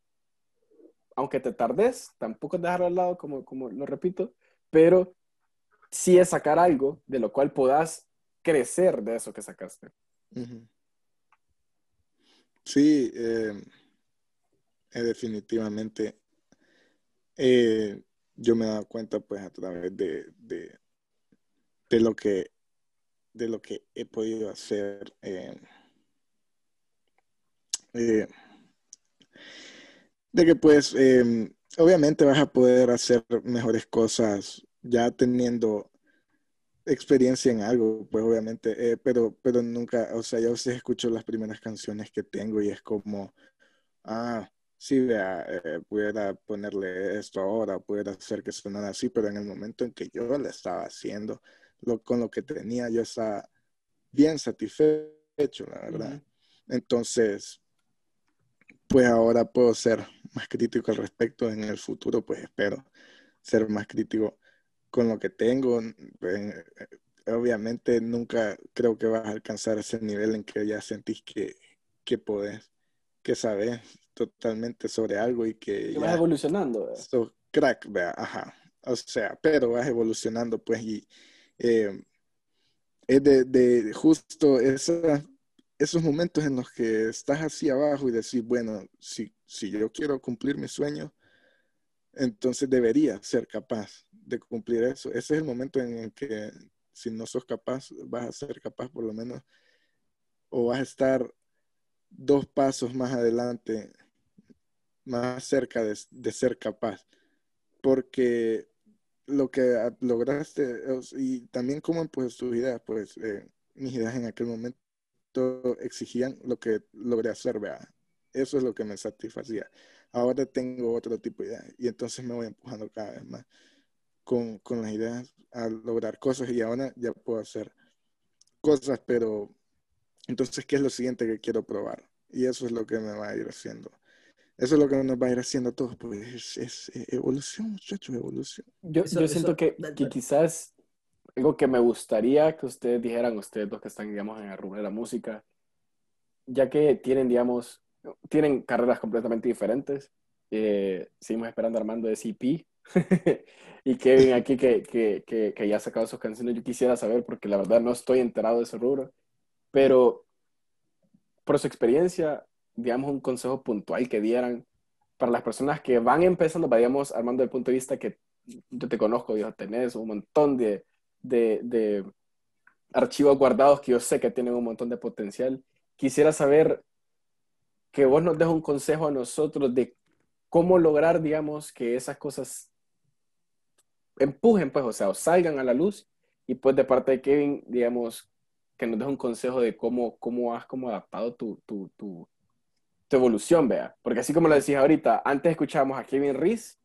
aunque te tardes, tampoco es dejarlo al lado, como, como lo repito, pero sí es sacar algo de lo cual puedas crecer de eso que sacaste. Sí, eh, eh, definitivamente. Eh, yo me he dado cuenta, pues, a través de, de, de lo que, de lo que he podido hacer. Eh, eh, de que pues em, obviamente vas a poder hacer mejores cosas ya teniendo experiencia en algo, pues obviamente, eh, pero, pero nunca, o sea, yo veces escucho las primeras canciones que tengo y es como, ah, sí, vea, eh, pudiera ponerle esto ahora, pudiera hacer que sonara así, pero en el momento en que yo lo estaba haciendo, lo, con lo que tenía, yo estaba bien satisfecho, la verdad. Entonces, pues ahora puedo ser más crítico al respecto en el futuro, pues espero ser más crítico con lo que tengo. Eh, obviamente nunca creo que vas a alcanzar ese nivel en que ya sentís que, que podés, que sabes totalmente sobre algo y que... ya vas evolucionando. So, crack, vea, ajá. O sea, pero vas evolucionando pues y eh, es de, de justo esos momentos en los que estás así abajo y decís, bueno, si, si yo quiero cumplir mi sueño, entonces debería ser capaz de cumplir eso. Ese es el momento en el que si no sos capaz, vas a ser capaz por lo menos, o vas a estar dos pasos más adelante, más cerca de, ser capaz. Porque lo que lograste, y también como pues tus ideas, pues eh, mis ideas en aquel momento exigían lo que logré hacer. Eso es lo que me satisfacía. Ahora tengo otro tipo de ideas y entonces me voy empujando cada vez más con, con las ideas a lograr cosas y ahora ya puedo hacer cosas, pero entonces, ¿qué es lo siguiente que quiero probar? Y eso es lo que me va a ir haciendo. Eso es lo que nos va a ir haciendo a todos, pues es, evolución, muchachos, evolución. Yo, yo siento que, que, quizás algo que me gustaría que ustedes dijeran, ustedes los que están, digamos, en el rubro de la música, ya que tienen, digamos, tienen carreras completamente diferentes. Eh, seguimos esperando a Armando de CP y Kevin aquí que, que, que, que, ya ha sacado sus canciones. Yo quisiera saber, porque la verdad no estoy enterado de ese rubro, pero por su experiencia, digamos, un consejo puntual que dieran para las personas que van empezando, vayamos armando el punto de vista que yo te conozco, Dios, tenés un montón de, de, archivos guardados que yo sé que tienen un montón de potencial. Quisiera saber que vos nos des un consejo a nosotros de cómo lograr, digamos, que esas cosas empujen, pues, o sea, o salgan a la luz. Y pues de parte de Kevin, digamos, que nos des un consejo de cómo, cómo has como adaptado tu, tu, tu, tu evolución, vea. Porque así como lo decís ahorita, antes escuchábamos a Kevin Reese,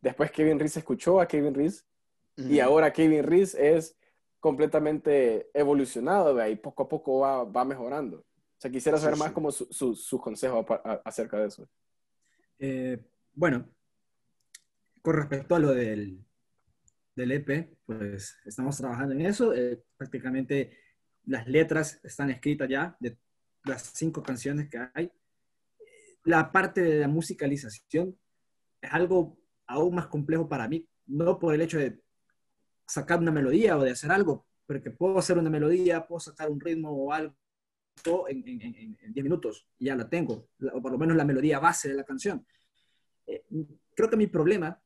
después Kevin Reese escuchó a Kevin Reese, y ahora Kevin Reese es completamente evolucionado, y poco a poco va, va mejorando. O sea, quisiera saber más como sus su, su consejos acerca de eso. Eh, bueno, con respecto a lo del, del EP, pues estamos trabajando en eso. Eh, prácticamente las letras están escritas ya de las cinco canciones que hay. La parte de la musicalización es algo aún más complejo para mí, no por el hecho de sacar una melodía o de hacer algo, porque puedo hacer una melodía, puedo sacar un ritmo o algo en 10 minutos y ya la tengo, o por lo menos la melodía base de la canción. Eh, creo que mi problema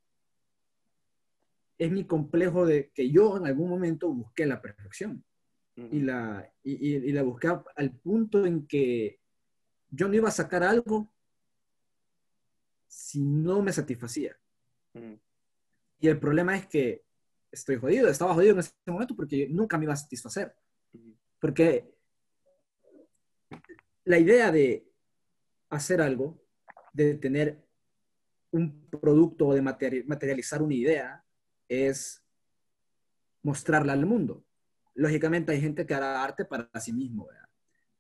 es mi complejo de que yo en algún momento busqué la perfección y, la, y, la busqué al punto en que yo no iba a sacar algo si no me satisfacía. Y el problema es que estoy jodido, estaba jodido en ese momento porque nunca me iba a satisfacer. Porque la idea de hacer algo, de tener un producto o de materializar una idea, es mostrarla al mundo. Lógicamente hay gente que hará arte para sí mismo,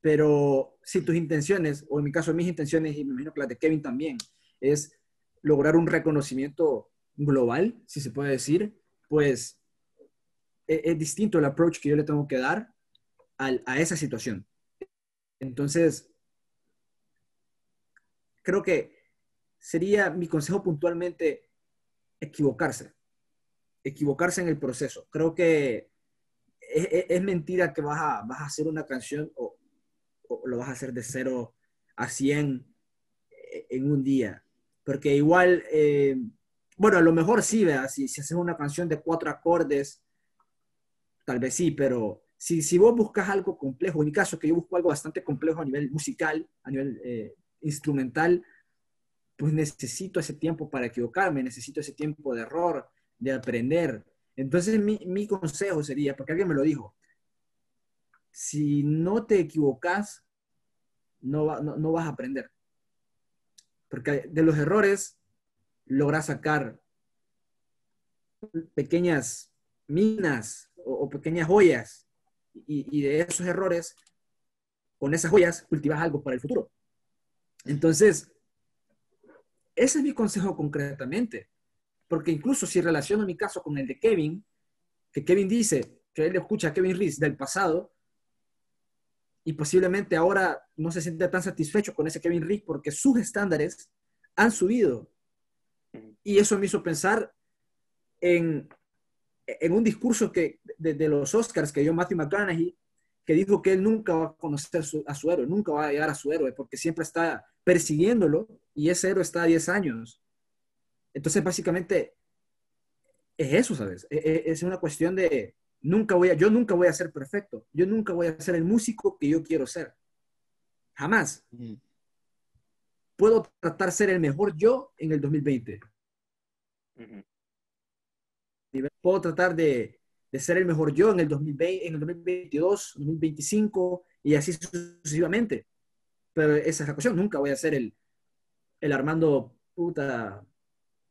pero si tus intenciones, o en mi caso mis intenciones, y me imagino que las de Kevin también, es lograr un reconocimiento global, si se puede decir, pues e, es, distinto el approach que yo le tengo que dar a esa situación. Entonces, creo que sería mi consejo puntualmente equivocarse, equivocarse en el proceso. Creo que es, mentira que vas a, vas a, hacer una canción o, lo vas a hacer de cero a 100 en un día, porque igual... Eh, bueno, a lo mejor sí, ¿verdad? Si, si haces una canción de cuatro acordes, tal vez sí, pero si, si vos buscas algo complejo, en mi caso, que yo busco algo bastante complejo a nivel musical, a nivel eh, instrumental, pues necesito ese tiempo para equivocarme, necesito ese tiempo de error, de aprender. Entonces mi, mi consejo sería, porque alguien me lo dijo, si no te equivocas, no, no, no vas a aprender. Porque de los errores logras sacar pequeñas minas o, pequeñas joyas y, de esos errores, con esas joyas, cultivas algo para el futuro. Entonces, ese es mi consejo concretamente, porque incluso si relaciono mi caso con el de Kevin, que Kevin dice que él escucha a Kevin Reese del pasado y posiblemente ahora no se siente tan satisfecho con ese Kevin Reese porque sus estándares han subido. Y eso me hizo pensar en, en un discurso que, de, los Oscars que dio Matthew McConaughey, que dijo que él nunca va a conocer a su héroe, nunca va a llegar a su héroe, porque siempre está persiguiéndolo y ese héroe está a 10 años. Entonces, básicamente, es eso, ¿sabes? E, e, es una cuestión de, nunca voy a, yo nunca voy a ser perfecto, yo nunca voy a ser el músico que yo quiero ser. Jamás. Puedo tratar de ser el mejor yo en el 2020. Puedo tratar de, de, ser el mejor yo en el, 2020, en el 2022, 2025 y así sucesivamente. Pero esa es la cuestión, nunca voy a ser el, el Armando puta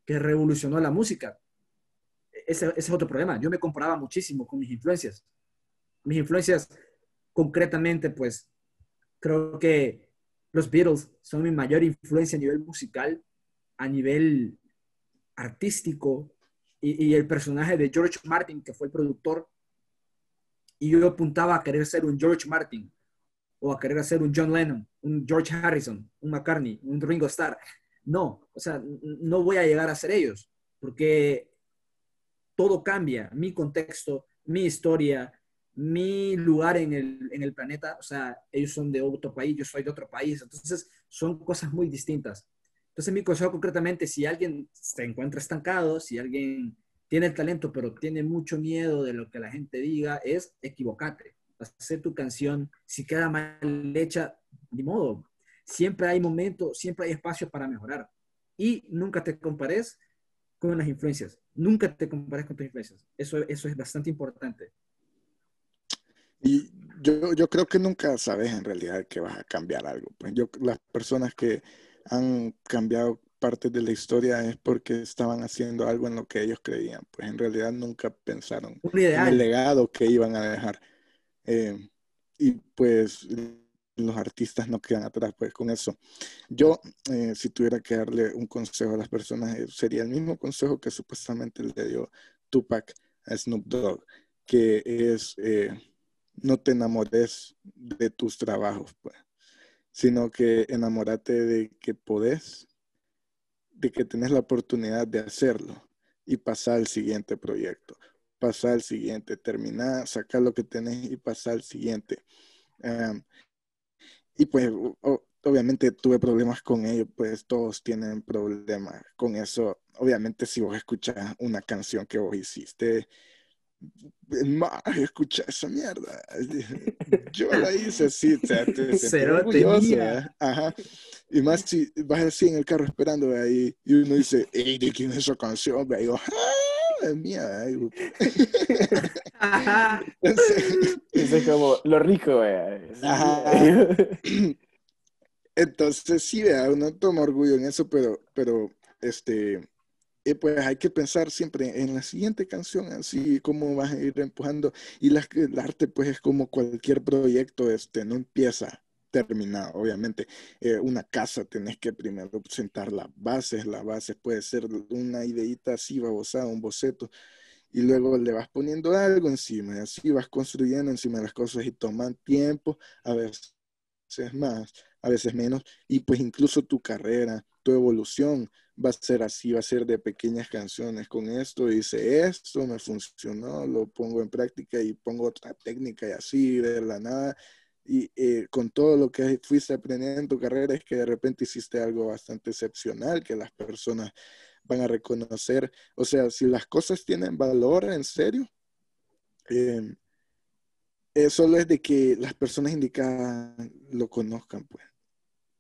que revolucionó la música. Ese, es otro problema. Yo me comparaba muchísimo con mis influencias. Mis influencias, concretamente, pues, creo que los Beatles son mi mayor influencia a nivel musical, a nivel artístico, y, el personaje de George Martin, que fue el productor, y yo apuntaba a querer ser un George Martin, o a querer hacer un John Lennon, un George Harrison, un McCartney, un Ringo Starr. No, o sea, no voy a llegar a ser ellos, porque todo cambia, mi contexto, mi historia, mi lugar en el, en el planeta, o sea, ellos son de otro país, yo soy de otro país, entonces son cosas muy distintas. Entonces mi consejo concretamente, si alguien se encuentra estancado, si alguien tiene el talento, pero tiene mucho miedo de lo que la gente diga, es equivocate hacer tu canción, si queda mal hecha, ni modo. Siempre hay momentos, siempre hay espacio para mejorar. Y nunca te compares con las influencias. Nunca te compares con tus influencias. Eso, eso es bastante importante. Y yo, yo creo que nunca sabes en realidad que vas a cambiar algo. Pues yo, las personas que han cambiado parte de la historia es porque estaban haciendo algo en lo que ellos creían. Pues en realidad nunca pensaron en el legado que iban a dejar. Eh, y pues los artistas no quedan atrás pues con eso. Yo, eh, si tuviera que darle un consejo a las personas, eh, sería el mismo consejo que supuestamente le dio Tupac a Snoop Dogg, que es no te enamores de tus trabajos, pues, sino que enamórate de que podés, de que tenés la oportunidad de hacerlo y pasar al siguiente proyecto pasar al siguiente, terminar, sacar lo que tenés y pasar al siguiente. Y pues obviamente tuve problemas con ello, pues todos tienen problemas con eso. Obviamente si vos escuchas una canción que vos hiciste, más escucha esa mierda. Yo la hice sí, o sea, te, Ajá. Y más si vas así en el carro esperando ahí y uno dice, hey, ¿de quién es esa canción? Y digo, es mía. es como lo rico, Entonces, sí, vea, uno toma orgullo en eso, pero, pero, este, eh, pues hay que pensar siempre en la siguiente canción, así como vas a ir empujando. Y la, el arte, pues, es como cualquier proyecto, este, no empieza terminado. Obviamente, eh, una casa tenés que primero sentar las bases. Las bases puede ser una ideita así, babosada, un boceto, y luego le vas poniendo algo encima, y así vas construyendo encima las cosas y toman tiempo, a veces más, a veces menos, y pues incluso tu carrera, tu evolución va a ser así, va a ser de pequeñas canciones. Con esto hice esto, me funcionó, lo pongo en práctica y pongo otra técnica y así de la nada y eh, con todo lo que fuiste aprendiendo en tu carrera es que de repente hiciste algo bastante excepcional que las personas van a reconocer. O sea, si las cosas tienen valor en serio, em, eh, solo es de que las personas indicadas lo conozcan, pues,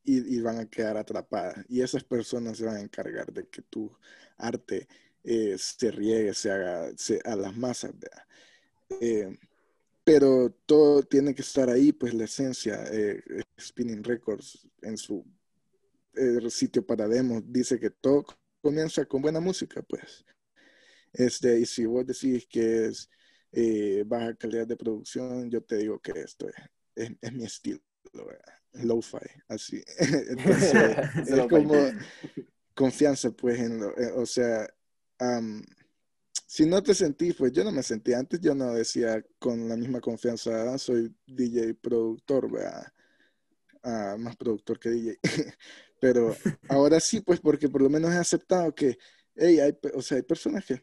y, van a quedar atrapadas. Y esas personas se van a encargar de que tu arte eh, se riegue, se haga a las masas, eh, pero todo tiene que estar ahí, pues la esencia, Spinning Records en su sitio para demos dice que todo comienza con buena música, pues. Este, y si vos decís que es eh, baja calidad de producción, yo te digo que esto es, es, mi estilo, lo-fi, así. Entonces, es como confianza, pues, en lo, eh, o sea, si no te sentís, pues yo no me sentí antes, yo no decía con la misma confianza, ah, soy DJ productor, ah, más productor que DJ. Pero ahora sí, pues, porque por lo menos he aceptado que, hey, hay, o sea, hay personas que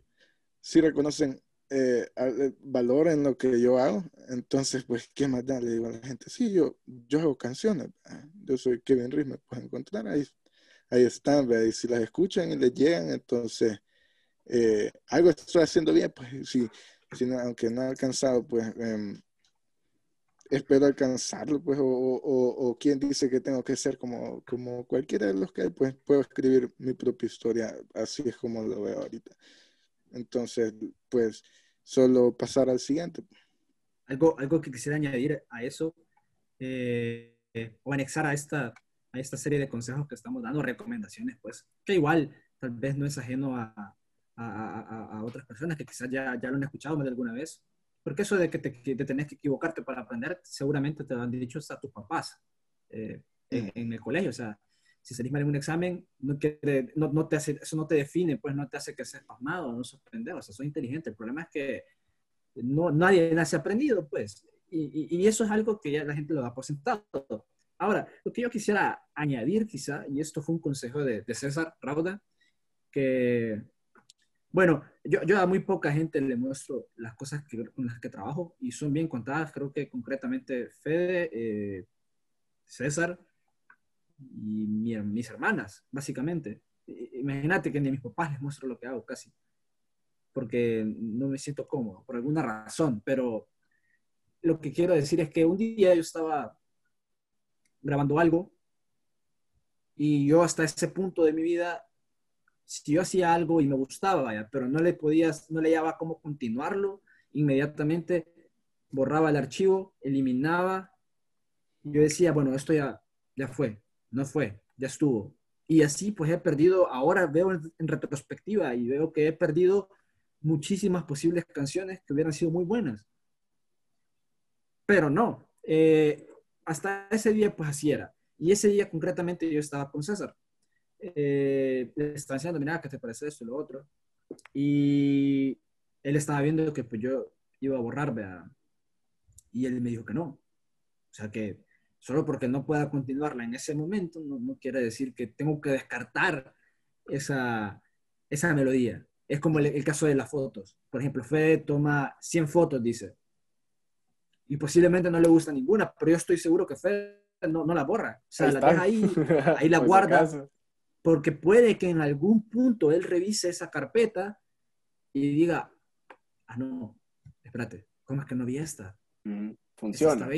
sí reconocen eh, eh, valor en lo que yo hago. Entonces, pues, ¿qué más da? Le digo a la gente, sí, yo, yo hago canciones. Yo soy Kevin Ruiz, me pueden encontrar ahí. Ahí están, y si las escuchan y les llegan, entonces, eh, algo estoy haciendo bien, pues, si, si aunque no he alcanzado, pues, em, espero alcanzarlo, pues, o, o, o, quien dice que tengo que ser como, como cualquiera de los que hay, pues, puedo escribir mi propia historia, así es como lo veo ahorita. Entonces, pues, solo pasar al siguiente. Algo, algo que quisiera añadir a eso, eh, o anexar a esta, a esta serie de consejos que estamos dando, recomendaciones, pues, que igual tal vez no es ajeno a, a, a, otras personas que quizás ya, ya lo han escuchado más de alguna vez, porque eso de que te, que tenés que equivocarte para aprender, seguramente te lo han dicho hasta tus papás eh, en, en, el colegio, o sea, si salís mal en un examen, no, quiere, no, no, te hace, eso no te define, pues no te hace que seas pasmado, no sos pendejo, o sea, sos inteligente. El problema es que no, nadie nace aprendido, pues. Y, y, eso es algo que ya la gente lo da por sentado. Ahora, lo que yo quisiera añadir quizá, y esto fue un consejo de, de César Rauda, que, bueno, yo, yo, a muy poca gente le muestro las cosas que, con las que trabajo y son bien contadas, creo que concretamente Fede, eh, César, y mis hermanas, básicamente. Imagínate que ni a mis papás les muestro lo que hago casi, porque no me siento cómodo, por alguna razón, pero lo que quiero decir es que un día yo estaba grabando algo y yo hasta ese punto de mi vida, si yo hacía algo y me gustaba, vaya, pero no le podía, no le hallaba cómo continuarlo, inmediatamente borraba el archivo, eliminaba, yo decía, bueno, esto ya, ya fue, no fue, ya estuvo. Y así pues he perdido, ahora veo en, retrospectiva y veo que he perdido muchísimas posibles canciones que hubieran sido muy buenas. Pero no, eh, hasta ese día pues así era. Y ese día concretamente yo estaba con César. Eh, estaba diciendo, mira, ¿qué te parece esto y lo otro? Y él estaba viendo que pues yo iba a borrar, vea. Y él me dijo que no. O sea que solo porque no pueda continuarla en ese momento, no, quiere decir que tengo que descartar esa, esa melodía. Es como el, caso de las fotos. Por ejemplo, Fede toma 100 fotos, dice, y posiblemente no le gusta ninguna, pero yo estoy seguro que Fede no, no la borra. O sea, la deja ahí, ahí la guarda, porque puede que en algún punto él revise esa carpeta y diga, ah, no, espérate, ¿cómo es que no vi esta? Mm. Funciona.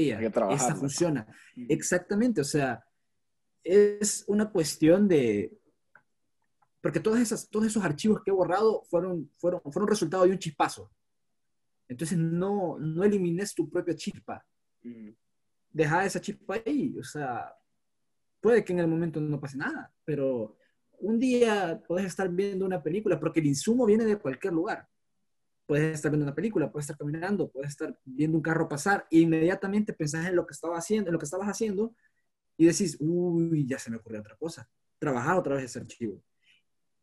Esta funciona. Exactamente, o sea, es una cuestión de... Porque todas esas, todos esos archivos que he borrado fueron, fueron, fueron resultado de un chispazo. Entonces no, no elimines tu propia chispa. Deja esa chispa ahí. O sea, puede que en el momento no pase nada, pero un día puedes estar viendo una película porque el insumo viene de cualquier lugar puedes estar viendo una película, puedes estar caminando, puedes estar viendo un carro pasar e inmediatamente pensás en lo que estaba haciendo, en lo que estabas haciendo y decís, uy, ya se me ocurrió otra cosa, trabajar otra vez ese archivo.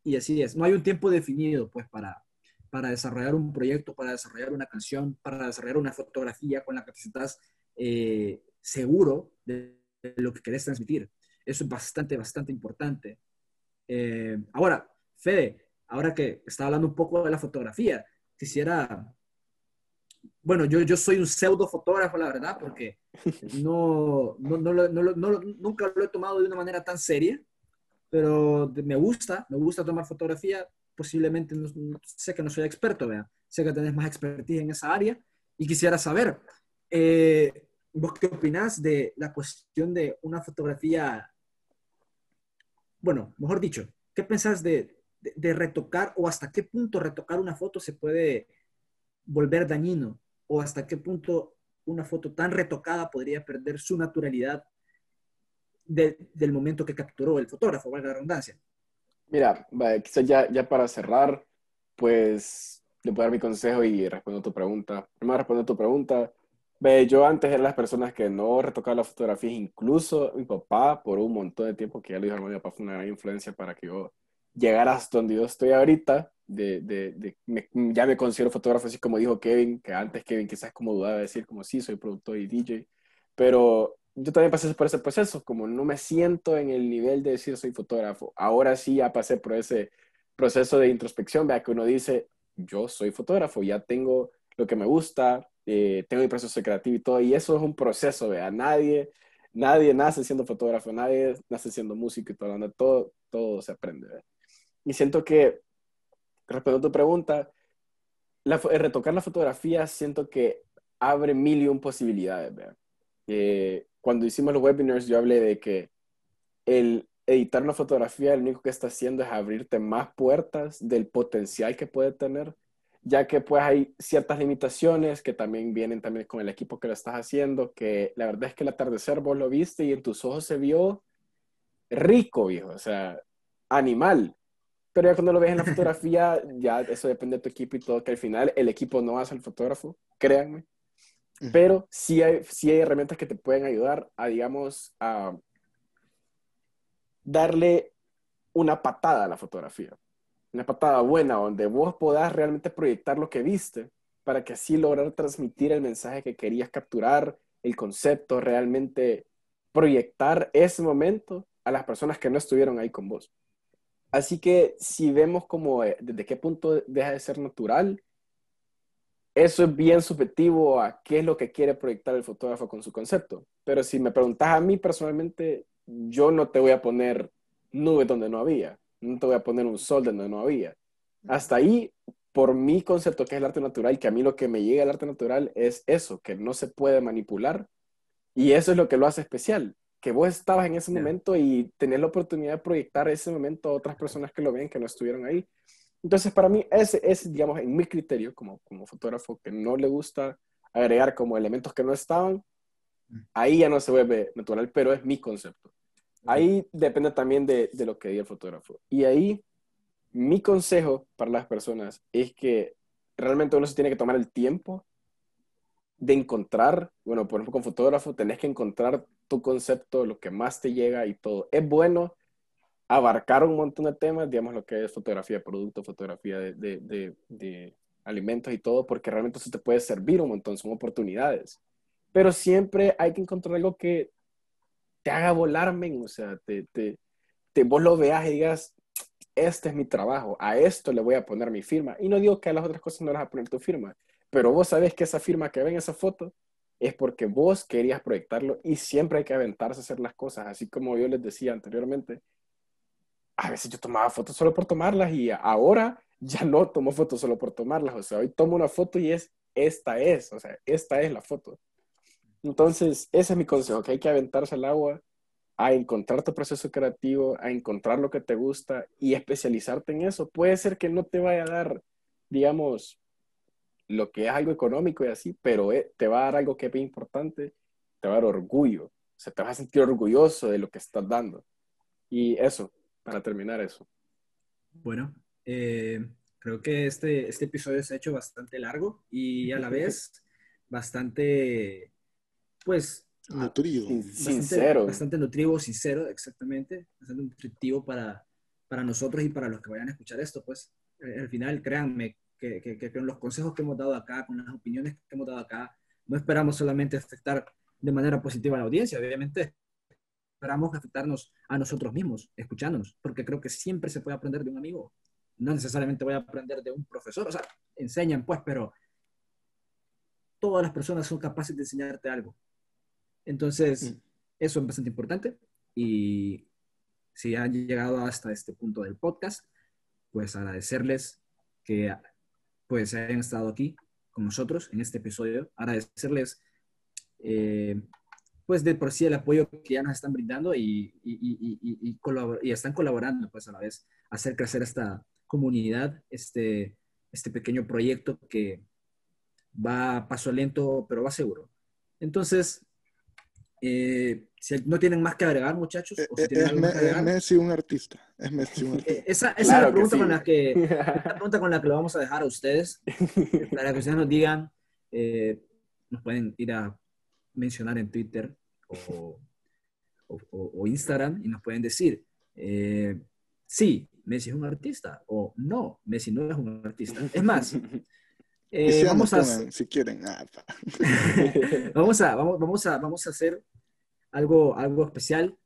Y así es, no hay un tiempo definido pues para, para desarrollar un proyecto, para desarrollar una canción, para desarrollar una fotografía con la que sientas eh, seguro de, lo que querés transmitir. Eso es bastante, bastante importante. Eh, ahora, Fede, ahora que está hablando un poco de la fotografía, quisiera, bueno, yo, yo soy un pseudo fotógrafo, la verdad, porque no, no, no, no, nunca lo he tomado de una manera tan seria, pero me gusta, me gusta tomar fotografía, posiblemente sé que no soy experto, vea, sé que tenés más expertise en esa área y quisiera saber, Eh, ¿Vos qué opinás de la cuestión de una fotografía? Bueno, mejor dicho, ¿qué pensás de, de, retocar o hasta qué punto retocar una foto se puede volver dañino? ¿O hasta qué punto una foto tan retocada podría perder su naturalidad del momento que capturó el fotógrafo, valga la redundancia? Mira, quizás ya, ya para cerrar, pues le puedo dar mi consejo y respondo a tu pregunta. Primero respondo a tu pregunta. Ve, yo antes era las personas que no retocaba las fotografías, incluso mi papá, por un montón de tiempo, que ya lo dijo, mi papá fue una gran influencia para que yo llegara hasta donde yo estoy ahorita. De, de, de ya me considero fotógrafo, así como dijo Kevin, que antes Kevin quizás como dudaba de decir como sí, soy productor y DJ, pero yo también pasé por ese proceso, como no me siento en el nivel de decir soy fotógrafo. Ahora sí ya pasé por ese proceso de introspección, vea que uno dice, yo soy fotógrafo, ya tengo lo que me gusta, eh, tengo mi proceso creativo y todo, y eso es un proceso, vea, nadie, nadie nace siendo fotógrafo, nadie nace siendo músico y todo, todo, todo se aprende, ¿vea? Y siento que, respecto a tu pregunta, la, retocar la fotografía siento que abre mil y un posibilidades, vea. Eh, cuando hicimos los webinars yo hablé de que el editar una fotografía lo único que está haciendo es abrirte más puertas del potencial que puede tener, ya que pues hay ciertas limitaciones que también vienen también con el equipo que lo estás haciendo, que la verdad es que el atardecer vos lo viste y en tus ojos se vio rico, viejo, o sea, animal. Pero ya cuando lo ves en la fotografía, ya eso depende de tu equipo y todo, que al final el equipo no hace el fotógrafo, créanme. Pero sí hay, sí hay herramientas que te pueden ayudar a, digamos, a darle una patada a la fotografía. Una patada buena donde vos podás realmente proyectar lo que viste para que así lograr transmitir el mensaje que querías capturar, el concepto, realmente proyectar ese momento a las personas que no estuvieron ahí con vos. Así que si vemos como eh, desde qué punto deja de ser natural, eso es bien subjetivo a qué es lo que quiere proyectar el fotógrafo con su concepto. Pero si me preguntas a mí personalmente, yo no te voy a poner nubes donde no había, no te voy a poner un sol donde no había. Hasta ahí, por mi concepto que es el arte natural, que a mí lo que me llega al arte natural es eso, que no se puede manipular. Y eso es lo que lo hace especial, que vos estabas en ese momento y tenés la oportunidad de proyectar ese momento a otras personas que lo ven, que no estuvieron ahí. Entonces, para mí, ese es, digamos, en mi criterio como, como fotógrafo que no le gusta agregar como elementos que no estaban, mm. ahí ya no se vuelve natural, pero es mi concepto. Ahí depende también de, de lo que diga el fotógrafo. Y ahí, mi consejo para las personas es que realmente uno se tiene que tomar el tiempo de encontrar, bueno, por ejemplo, con fotógrafo, tenés que encontrar tu concepto, lo que más te llega y todo. Es bueno abarcar un montón de temas, digamos lo que es fotografía de producto, fotografía de, de, de, alimentos y todo, porque realmente eso te puede servir un montón, son oportunidades. Pero siempre hay que encontrar algo que te haga volarme, o sea, te, te, te, vos lo veas y digas, este es mi trabajo, a esto le voy a poner mi firma. Y no digo que a las otras cosas no le vas a poner tu firma, pero vos sabés que esa firma que ven esa foto es porque vos querías proyectarlo y siempre hay que aventarse a hacer las cosas, así como yo les decía anteriormente, a veces yo tomaba fotos solo por tomarlas y ahora ya no tomo fotos solo por tomarlas. O sea, hoy tomo una foto y es, esta es, o sea, esta es la foto. Entonces, ese es mi consejo, que hay que aventarse al agua a encontrar tu proceso creativo, a encontrar lo que te gusta y especializarte en eso. Puede ser que no te vaya a dar, digamos, lo que es algo económico y así, pero eh, te va a dar algo que es importante, te va a dar orgullo, o sea, te vas a sentir orgulloso de lo que estás dando. Y eso, para terminar eso. Bueno, eh, creo que este, este episodio se ha hecho bastante largo y a la vez bastante, pues... Nutrido. sincero. Bastante nutrivo, sincero, exactamente. Bastante nutritivo para, para nosotros y para los que vayan a escuchar esto, pues. Eh, al final, créanme que, que, que con los consejos que hemos dado acá, con las opiniones que hemos dado acá, no esperamos solamente afectar de manera positiva a la audiencia, obviamente esperamos afectarnos a nosotros mismos, escuchándonos, porque creo que siempre se puede aprender de un amigo. No necesariamente voy a aprender de un profesor, o sea, enseñan pues, pero todas las personas son capaces de enseñarte algo. Entonces, mm. eso es bastante importante. Y si han llegado hasta este punto del podcast, pues agradecerles que pues hayan estado aquí con nosotros en este episodio, agradecerles eh, pues de por sí el apoyo que ya nos están brindando y, y, y, están colaborando pues a la vez a hacer crecer esta comunidad, este, este pequeño proyecto que va paso lento, pero va seguro. Entonces, eh, si no tienen más que agregar, muchachos. O si es, Messi un artista. Es Messi un artista. esa, esa es la pregunta, con la que, la pregunta con la que lo vamos a dejar a ustedes, para que ustedes nos digan, eh, nos pueden ir a mencionar en Twitter o, o, Instagram y nos pueden decir, eh, sí, Messi es un artista o no, Messi no es un artista. Es más, eh, vamos a, si quieren, ah, vamos, a, vamos, vamos, a, vamos a hacer algo, algo especial.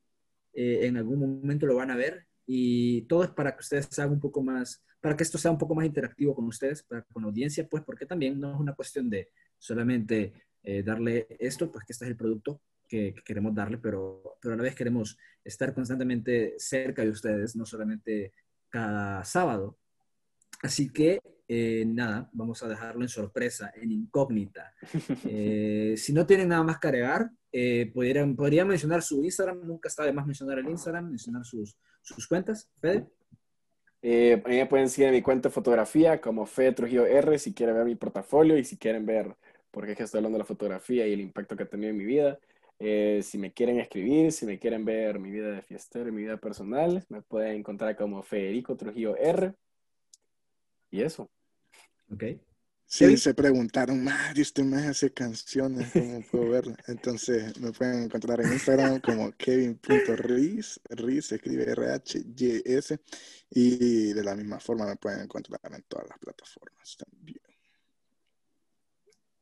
Eh, en algún momento lo van a ver y todo es para que ustedes hagan un poco más, para que esto sea un poco más interactivo con ustedes, para, con la audiencia, pues porque también no es una cuestión de solamente eh, darle esto, pues que este es el producto que, queremos darle, pero, pero a la vez queremos estar constantemente cerca de ustedes, no solamente cada sábado. Así que, eh, nada, vamos a dejarlo en sorpresa, en incógnita. Eh, si no tienen nada más que agregar, podrían, podría mencionar su Instagram, nunca está de más mencionar el Instagram, mencionar sus, sus cuentas. Fede. Eh, me pueden seguir en mi cuenta de fotografía como Fede Trujillo R si quieren ver mi portafolio y si quieren ver por qué estoy hablando de la fotografía y el impacto que ha tenido en mi vida. Eh, si me quieren escribir, si me quieren ver mi vida de fiestero mi vida personal, me pueden encontrar como Federico Trujillo R. Y eso. Ok. Sí, se preguntaron, Mario, usted me hace canciones, ¿cómo puedo verla? Entonces me pueden encontrar en Instagram como kevin.riz, Riz se escribe R-H-Y-S, y de la misma forma me pueden encontrar en todas las plataformas también.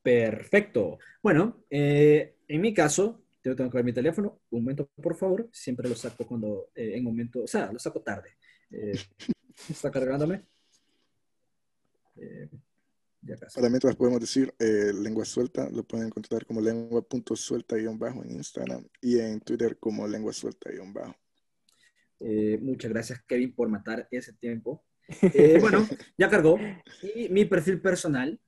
Perfecto. Bueno, eh, en mi caso, yo tengo que ver mi teléfono. Un momento, por favor. Siempre lo saco cuando, eh, en momento, o sea, lo saco tarde. Eh, está cargándome. Para mientras podemos decir lengua suelta, lo pueden encontrar como lengua.suelta-bajo en Instagram y en Twitter como lengua suelta-bajo. muchas gracias, Kevin, por matar ese tiempo. bueno, ya cargó. Y mi perfil personal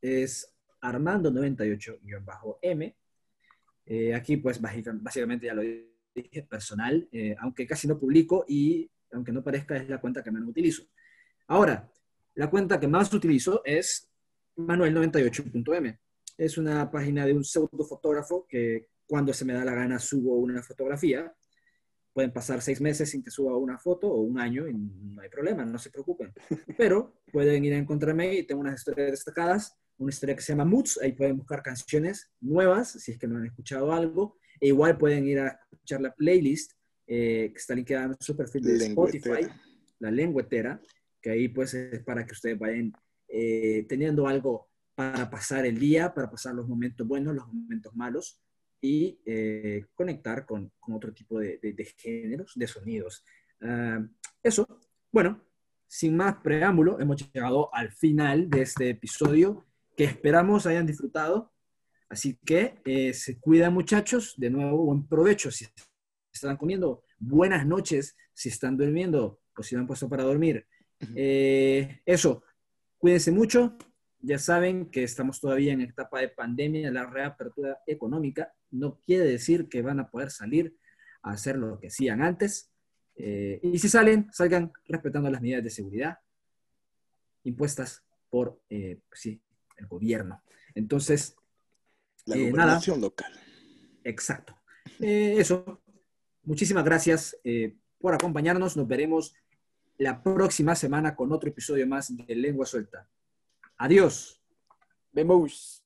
es Armando98-M. Eh, aquí, pues, básicamente ya lo dije, personal, eh, aunque casi no publico y, aunque no parezca, es la cuenta que menos utilizo. Ahora, la cuenta que más utilizo es Manuel98.m. Es una página de un pseudo fotógrafo que cuando se me da la gana subo una fotografía. Pueden pasar seis meses sin que suba una foto o un año y no hay problema, no se preocupen. Pero pueden ir a encontrarme y tengo unas historias destacadas una historia que se llama Moods, ahí pueden buscar canciones nuevas, si es que no han escuchado algo, e igual pueden ir a escuchar la playlist eh, que está linkeada en su perfil de Spotify, la lengüetera, que ahí pues es para que ustedes vayan eh, teniendo algo para pasar el día, para pasar los momentos buenos, los momentos malos, y eh, conectar con, con, otro tipo de, géneros, de sonidos. Ah, eso, bueno, sin más preámbulo, hemos llegado al final de este episodio que esperamos hayan disfrutado. Así que eh, se cuidan muchachos, de nuevo buen provecho si están comiendo, buenas noches si están durmiendo o si han puesto para dormir. Eh, eso, cuídense mucho, ya saben que estamos todavía en etapa de pandemia, la reapertura económica no quiere decir que van a poder salir a hacer lo que hacían antes. Eh, y si salen, salgan respetando las medidas de seguridad impuestas por, pues sí, el gobierno. Entonces, la eh, gobernación local. Exacto. Eh, eso. Muchísimas gracias eh, por acompañarnos. Nos veremos la próxima semana con otro episodio más de Lengua Suelta. Adiós. Vemos.